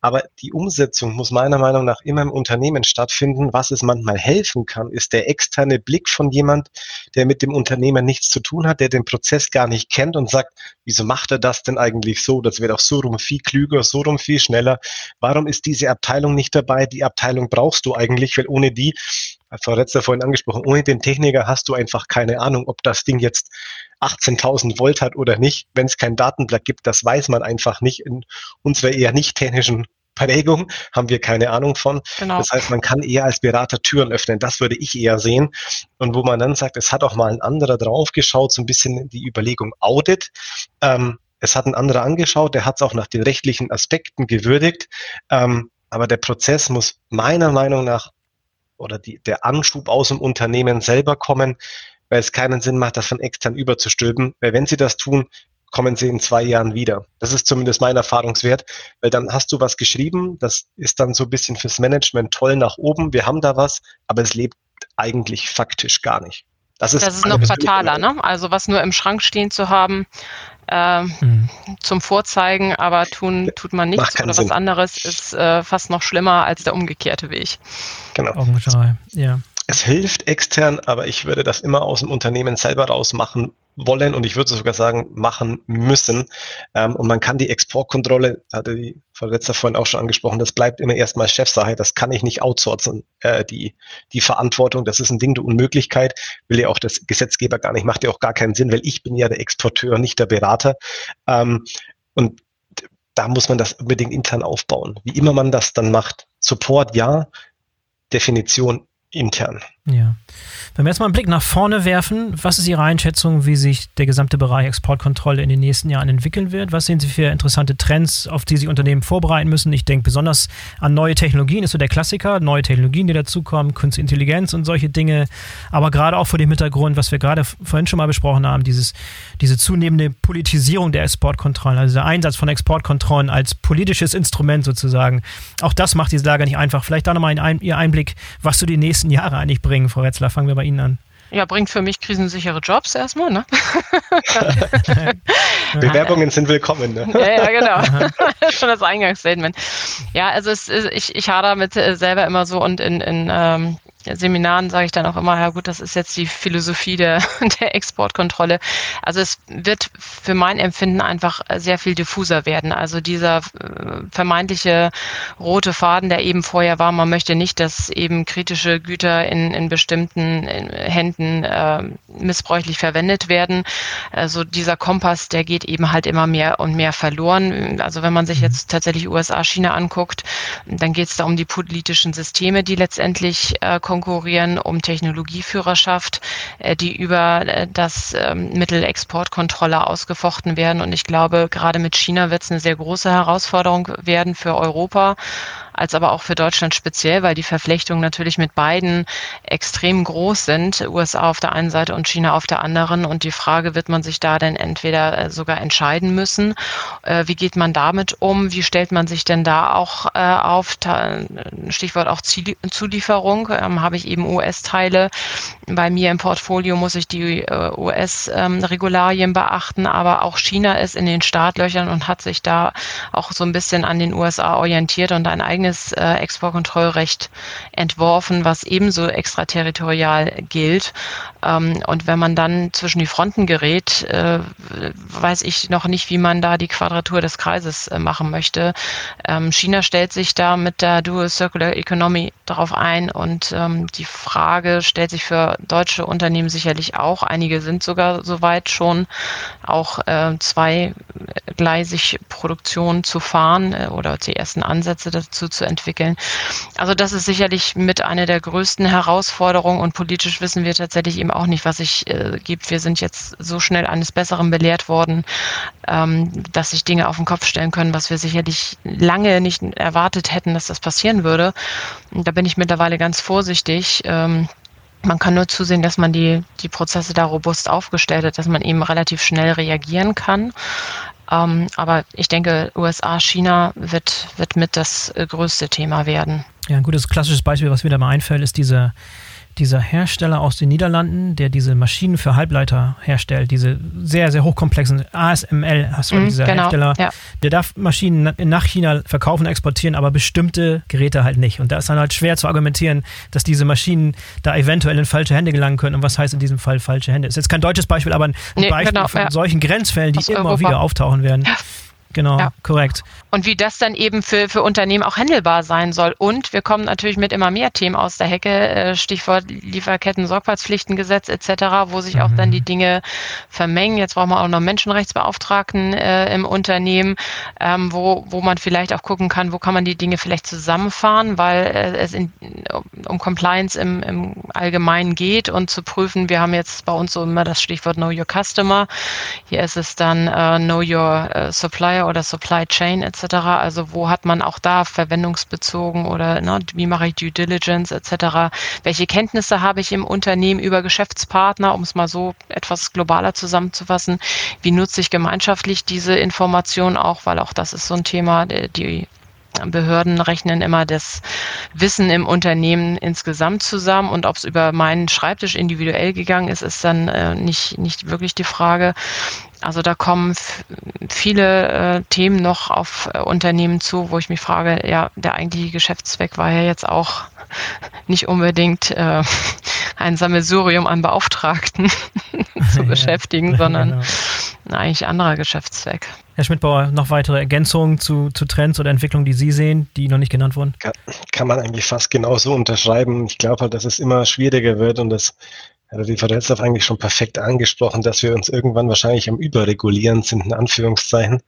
Aber die Umsetzung muss meiner Meinung nach immer im Unternehmen stattfinden. Was es manchmal helfen kann, ist der externe Blick von jemand, der mit dem Unternehmen nichts zu tun hat, der den Prozess gar nicht kennt und sagt, wieso macht er das denn eigentlich so? Das wäre doch so rum viel klüger, so rum viel schneller. Warum ist diese Abteilung nicht dabei? Die Abteilung brauchst du eigentlich, weil ohne die, Frau Retzler vorhin angesprochen, ohne den Techniker hast du einfach keine Ahnung, ob das Ding jetzt 18.000 Volt hat oder nicht. Wenn es kein Datenblatt gibt, das weiß man einfach nicht. In unserer eher nicht technischen Prägung haben wir keine Ahnung von. Genau. Das heißt, man kann eher als Berater Türen öffnen. Das würde ich eher sehen. Und wo man dann sagt, es hat auch mal ein anderer draufgeschaut, so ein bisschen die Überlegung Audit. Ähm, es hat ein anderer angeschaut, der hat es auch nach den rechtlichen Aspekten gewürdigt. Ähm, aber der Prozess muss meiner Meinung nach oder die, der Anschub aus dem Unternehmen selber kommen, weil es keinen Sinn macht, das von extern überzustülpen. Weil wenn sie das tun, kommen sie in zwei Jahren wieder. Das ist zumindest mein Erfahrungswert, weil dann hast du was geschrieben, das ist dann so ein bisschen fürs Management toll nach oben, wir haben da was, aber es lebt eigentlich faktisch gar nicht. Das ist, das ist noch fataler, ne? Also was nur im Schrank stehen zu haben, äh, mhm. zum Vorzeigen, aber tun tut man nichts oder was Sinn. anderes, ist äh, fast noch schlimmer als der umgekehrte Weg. Genau. Augenwischerei, ja. Es hilft extern, aber ich würde das immer aus dem Unternehmen selber raus machen wollen und ich würde sogar sagen, machen müssen. Ähm, und man kann die Exportkontrolle, hatte die Frau Letzter vorhin auch schon angesprochen, das bleibt immer erstmal Chefsache. Das kann ich nicht outsourcen, äh, die, die Verantwortung. Das ist ein Ding der Unmöglichkeit. Will ja auch das Gesetzgeber gar nicht, macht ja auch gar keinen Sinn, weil ich bin ja der Exporteur, nicht der Berater. Ähm, und da muss man das unbedingt intern aufbauen. Wie immer man das dann macht. Support ja, Definition intern. Ja. Wenn wir jetzt mal einen Blick nach vorne werfen, was ist Ihre Einschätzung, wie sich der gesamte Bereich Exportkontrolle in den nächsten Jahren entwickeln wird? Was sehen Sie für interessante Trends, auf die sich Unternehmen vorbereiten müssen? Ich denke besonders an neue Technologien, ist so der Klassiker, neue Technologien, die dazukommen, Künstliche Intelligenz und solche Dinge. Aber gerade auch vor dem Hintergrund, was wir gerade vorhin schon mal besprochen haben, dieses, diese zunehmende Politisierung der Exportkontrollen, also der Einsatz von Exportkontrollen als politisches Instrument sozusagen. Auch das macht diese Lage nicht einfach. Vielleicht da nochmal Ihr Einblick, was so die nächsten Jahre eigentlich bringen, Frau Retzler. Fangen wir bei Ihnen an. Ja, bringt für mich krisensichere Jobs erstmal, ne? *laughs* Bewerbungen sind willkommen, ne? Ja, ja, genau. *laughs* Schon das Eingangsstatement. Ja, also es, ich, ich hader damit äh, selber immer so und in, in ähm, Seminaren sage ich dann auch immer, ja gut, das ist jetzt die Philosophie der, *laughs* der Exportkontrolle. Also es wird für mein Empfinden einfach sehr viel diffuser werden. Also dieser äh, vermeintliche rote Faden, der eben vorher war, man möchte nicht, dass eben kritische Güter in, in bestimmten Händen äh, missbräuchlich verwendet werden. Also dieser Kompass, der geht eben halt immer mehr und mehr verloren. Also wenn man sich mhm. jetzt tatsächlich USA, China anguckt, dann geht es da um die politischen Systeme, die letztendlich äh, konkurrieren um Technologieführerschaft, äh, die über äh, das ähm, Mittel Exportkontrolle ausgefochten werden. Und ich glaube, gerade mit China wird es eine sehr große Herausforderung werden für Europa als aber auch für Deutschland speziell, weil die Verflechtungen natürlich mit beiden extrem groß sind, USA auf der einen Seite und China auf der anderen. Und die Frage, wird man sich da denn entweder äh, sogar entscheiden müssen? Äh, wie geht man damit um? Wie stellt man sich denn da auch äh, auf? Stichwort auch Zulieferung. Ähm, habe ich eben US-Teile. Bei mir im Portfolio muss ich die US-Regularien ähm, beachten, aber auch China ist in den Startlöchern und hat sich da auch so ein bisschen an den USA orientiert und ein eigenes eigenes äh, Exportkontrollrecht entworfen, was ebenso extraterritorial gilt. Ähm, und wenn man dann zwischen die Fronten gerät, äh, weiß ich noch nicht, wie man da die Quadratur des Kreises äh, machen möchte. Ähm, China stellt sich da mit der Dual Circular Economy darauf ein und ähm, die Frage stellt sich für deutsche Unternehmen sicherlich auch. Einige sind sogar soweit schon auch äh, zweigleisig Produktion zu fahren oder die ersten Ansätze dazu zu entwickeln. Also das ist sicherlich mit einer der größten Herausforderungen und politisch wissen wir tatsächlich eben auch nicht, was sich äh, gibt. Wir sind jetzt so schnell eines Besseren belehrt worden, ähm, dass sich Dinge auf den Kopf stellen können, was wir sicherlich lange nicht erwartet hätten, dass das passieren würde. Da bin ich mittlerweile ganz vorsichtig. Ähm, man kann nur zusehen, dass man die, die Prozesse da robust aufgestellt hat, dass man eben relativ schnell reagieren kann. Ähm, aber ich denke, USA, China wird, wird mit das äh, größte Thema werden. Ja, ein gutes klassisches Beispiel, was mir da mal einfällt, ist diese dieser Hersteller aus den Niederlanden, der diese Maschinen für Halbleiter herstellt, diese sehr, sehr hochkomplexen ASML, hast du mm, dieser genau, Hersteller, ja. der darf Maschinen nach China verkaufen, exportieren, aber bestimmte Geräte halt nicht. Und da ist dann halt schwer zu argumentieren, dass diese Maschinen da eventuell in falsche Hände gelangen können. Und was heißt in diesem Fall falsche Hände? Ist jetzt kein deutsches Beispiel, aber ein nee, Beispiel genau, von ja. solchen Grenzfällen, die aus immer Europa. wieder auftauchen werden. Ja. *laughs* Genau, ja. korrekt. Und wie das dann eben für, für Unternehmen auch handelbar sein soll. Und wir kommen natürlich mit immer mehr Themen aus der Hecke, äh, Stichwort Lieferketten, Sorgfaltspflichtengesetz etc., wo sich mhm. auch dann die mhm. Dinge vermengen. Jetzt brauchen wir auch noch Menschenrechtsbeauftragten äh, im Unternehmen, ähm, wo, wo man vielleicht auch gucken kann, wo kann man die Dinge vielleicht zusammenfahren, weil äh, es in, um Compliance im, im Allgemeinen geht und zu prüfen, wir haben jetzt bei uns so immer das Stichwort Know Your Customer. Hier ist es dann uh, Know Your uh, Oder Supply Chain etc. Also wo hat man auch da verwendungsbezogen oder ne, wie mache ich Due Diligence etc. Welche Kenntnisse habe ich im Unternehmen über Geschäftspartner, um es mal so etwas globaler zusammenzufassen? Wie nutze ich gemeinschaftlich diese Informationen auch, weil auch das ist so ein Thema, die Behörden rechnen immer das Wissen im Unternehmen insgesamt zusammen und ob es über meinen Schreibtisch individuell gegangen ist, ist dann äh, nicht, nicht wirklich die Frage. Also da kommen viele äh, Themen noch auf äh, Unternehmen zu, wo ich mich frage, ja, der eigentliche Geschäftszweck war ja jetzt auch *laughs* nicht unbedingt äh, *laughs* ein Sammelsurium an Beauftragten *laughs* zu beschäftigen, ja, sondern genau. eigentlich anderer Geschäftszweck. Herr Schmidtbauer, noch weitere Ergänzungen zu, zu Trends oder Entwicklungen, die Sie sehen, die noch nicht genannt wurden? Kann, kann man eigentlich fast genauso unterschreiben. Ich glaube halt, dass es immer schwieriger wird und das also die Frau Retzlaff eigentlich schon perfekt angesprochen, dass wir uns irgendwann wahrscheinlich am Überregulieren sind, in Anführungszeichen.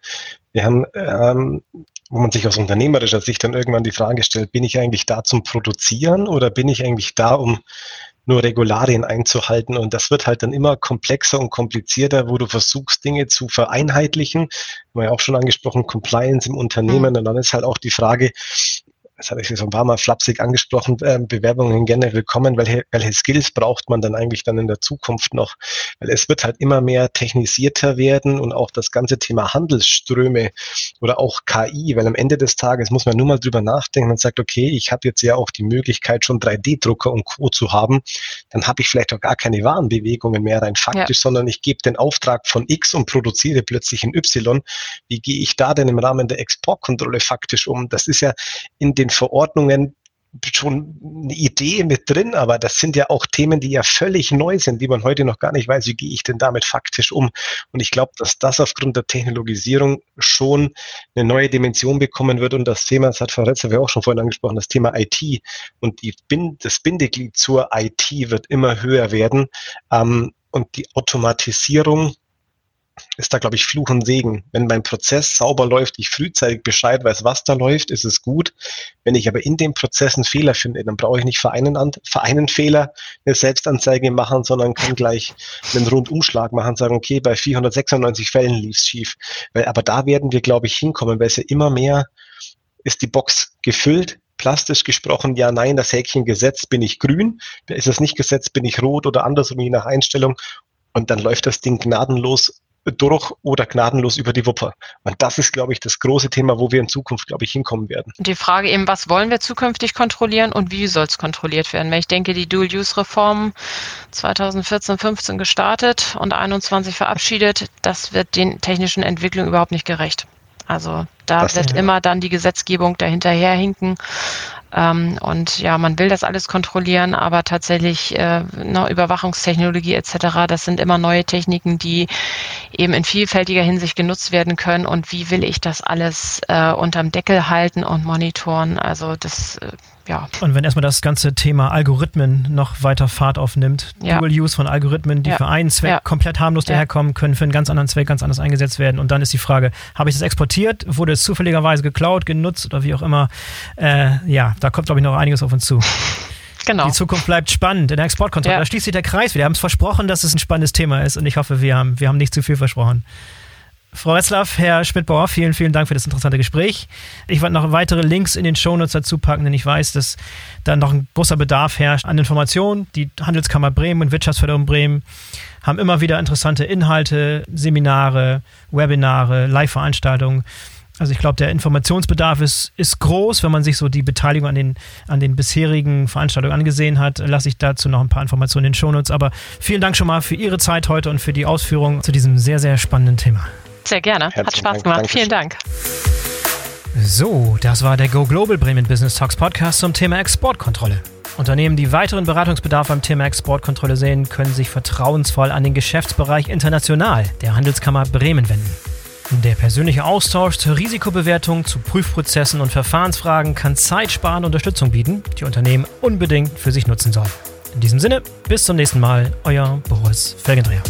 Wir haben, ähm, wo man sich aus unternehmerischer Sicht dann irgendwann die Frage stellt, bin ich eigentlich da zum Produzieren oder bin ich eigentlich da, um nur Regularien einzuhalten. Und das wird halt dann immer komplexer und komplizierter, wo du versuchst, Dinge zu vereinheitlichen. Haben wir ja auch schon angesprochen, Compliance im Unternehmen. Mhm. Und dann ist halt auch die Frage, das habe ich so ein paar Mal flapsig angesprochen, äh, Bewerbungen gerne willkommen. Welche, welche Skills braucht man dann eigentlich dann in der Zukunft noch? Weil es wird halt immer mehr technisierter werden und auch das ganze Thema Handelsströme oder auch KI, weil am Ende des Tages muss man nur mal drüber nachdenken und sagt, okay, ich habe jetzt ja auch die Möglichkeit, schon 3D-Drucker und Co. zu haben, dann habe ich vielleicht auch gar keine Warenbewegungen mehr rein faktisch, ja. sondern ich gebe den Auftrag von X und produziere plötzlich in Y. Wie gehe ich da denn im Rahmen der Exportkontrolle faktisch um? Das ist ja in den Verordnungen schon eine Idee mit drin, aber das sind ja auch Themen, die ja völlig neu sind, die man heute noch gar nicht weiß, wie gehe ich denn damit faktisch um. Und ich glaube, dass das aufgrund der Technologisierung schon eine neue Dimension bekommen wird. Und das Thema, das hat Frau Retzer auch schon vorhin angesprochen, das Thema IT und die, das Bindeglied zur IT wird immer höher werden. Ähm, und die Automatisierung ist da, glaube ich, Fluch und Segen. Wenn mein Prozess sauber läuft, ich frühzeitig Bescheid weiß, was da läuft, ist es gut. Wenn ich aber in dem Prozess einen Fehler finde, dann brauche ich nicht für einen, für einen Fehler eine Selbstanzeige machen, sondern kann gleich einen Rundumschlag machen, sagen, okay, bei 496 Fällen lief es schief. Weil, aber da werden wir, glaube ich, hinkommen, weil es ja immer mehr ist die Box gefüllt, plastisch gesprochen, ja, nein, das Häkchen gesetzt, bin ich grün, ist es nicht gesetzt, bin ich rot oder andersrum, je nach Einstellung. Und dann läuft das Ding gnadenlos durch oder gnadenlos über die Wupper. Und das ist, glaube ich, das große Thema, wo wir in Zukunft, glaube ich, hinkommen werden. Die Frage eben, was wollen wir zukünftig kontrollieren und wie soll es kontrolliert werden? Weil ich denke, die Dual-Use-Reform 2014, 15 gestartet und 21 verabschiedet, das wird den technischen Entwicklungen überhaupt nicht gerecht. Also da das wird immer dann die Gesetzgebung dahinterherhinken. Ähm, und ja, man will das alles kontrollieren, aber tatsächlich äh, ne, Überwachungstechnologie etc., das sind immer neue Techniken, die eben in vielfältiger Hinsicht genutzt werden können. Und wie will ich das alles äh, unterm Deckel halten und monitoren? Also das äh, ja. Und wenn erstmal das ganze Thema Algorithmen noch weiter Fahrt aufnimmt, ja. Dual Use von Algorithmen, die ja. für einen Zweck ja. komplett harmlos daherkommen, können für einen ganz anderen Zweck ganz anders eingesetzt werden. Und dann ist die Frage, habe ich das exportiert? Wurde es zufälligerweise geklaut, genutzt oder wie auch immer? Äh, ja, da kommt, glaube ich, noch einiges auf uns zu. *laughs* Genau. Die Zukunft bleibt spannend in der Exportkontrolle. Da schließt sich der Kreis. Wir haben es versprochen, dass es ein spannendes Thema ist und ich hoffe, wir haben, wir haben nicht zu viel versprochen. Frau Retzlaff, Herr Schmidt-Bauer, vielen, vielen Dank für das interessante Gespräch. Ich werde noch weitere Links in den Shownotes dazu packen, denn ich weiß, dass da noch ein großer Bedarf herrscht an Informationen. Die Handelskammer Bremen und Wirtschaftsförderung Bremen haben immer wieder interessante Inhalte, Seminare, Webinare, Live-Veranstaltungen. Also ich glaube, der Informationsbedarf ist, ist groß, wenn man sich so die Beteiligung an den, an den bisherigen Veranstaltungen angesehen hat. Lasse ich dazu noch ein paar Informationen in den Shownotes. Aber vielen Dank schon mal für Ihre Zeit heute und für die Ausführungen zu diesem sehr, sehr spannenden Thema. Sehr gerne. Herzlichen Hat Spaß Dank. gemacht. Dankeschön. Vielen Dank. So, das war der Go Global Bremen Business Talks Podcast zum Thema Exportkontrolle. Unternehmen, die weiteren Beratungsbedarf beim Thema Exportkontrolle sehen, können sich vertrauensvoll an den Geschäftsbereich International der Handelskammer Bremen wenden. Der persönliche Austausch zur Risikobewertung, zu Prüfprozessen und Verfahrensfragen kann zeitsparende Unterstützung bieten, die Unternehmen unbedingt für sich nutzen sollen. In diesem Sinne, bis zum nächsten Mal, euer Boris Felgendreher.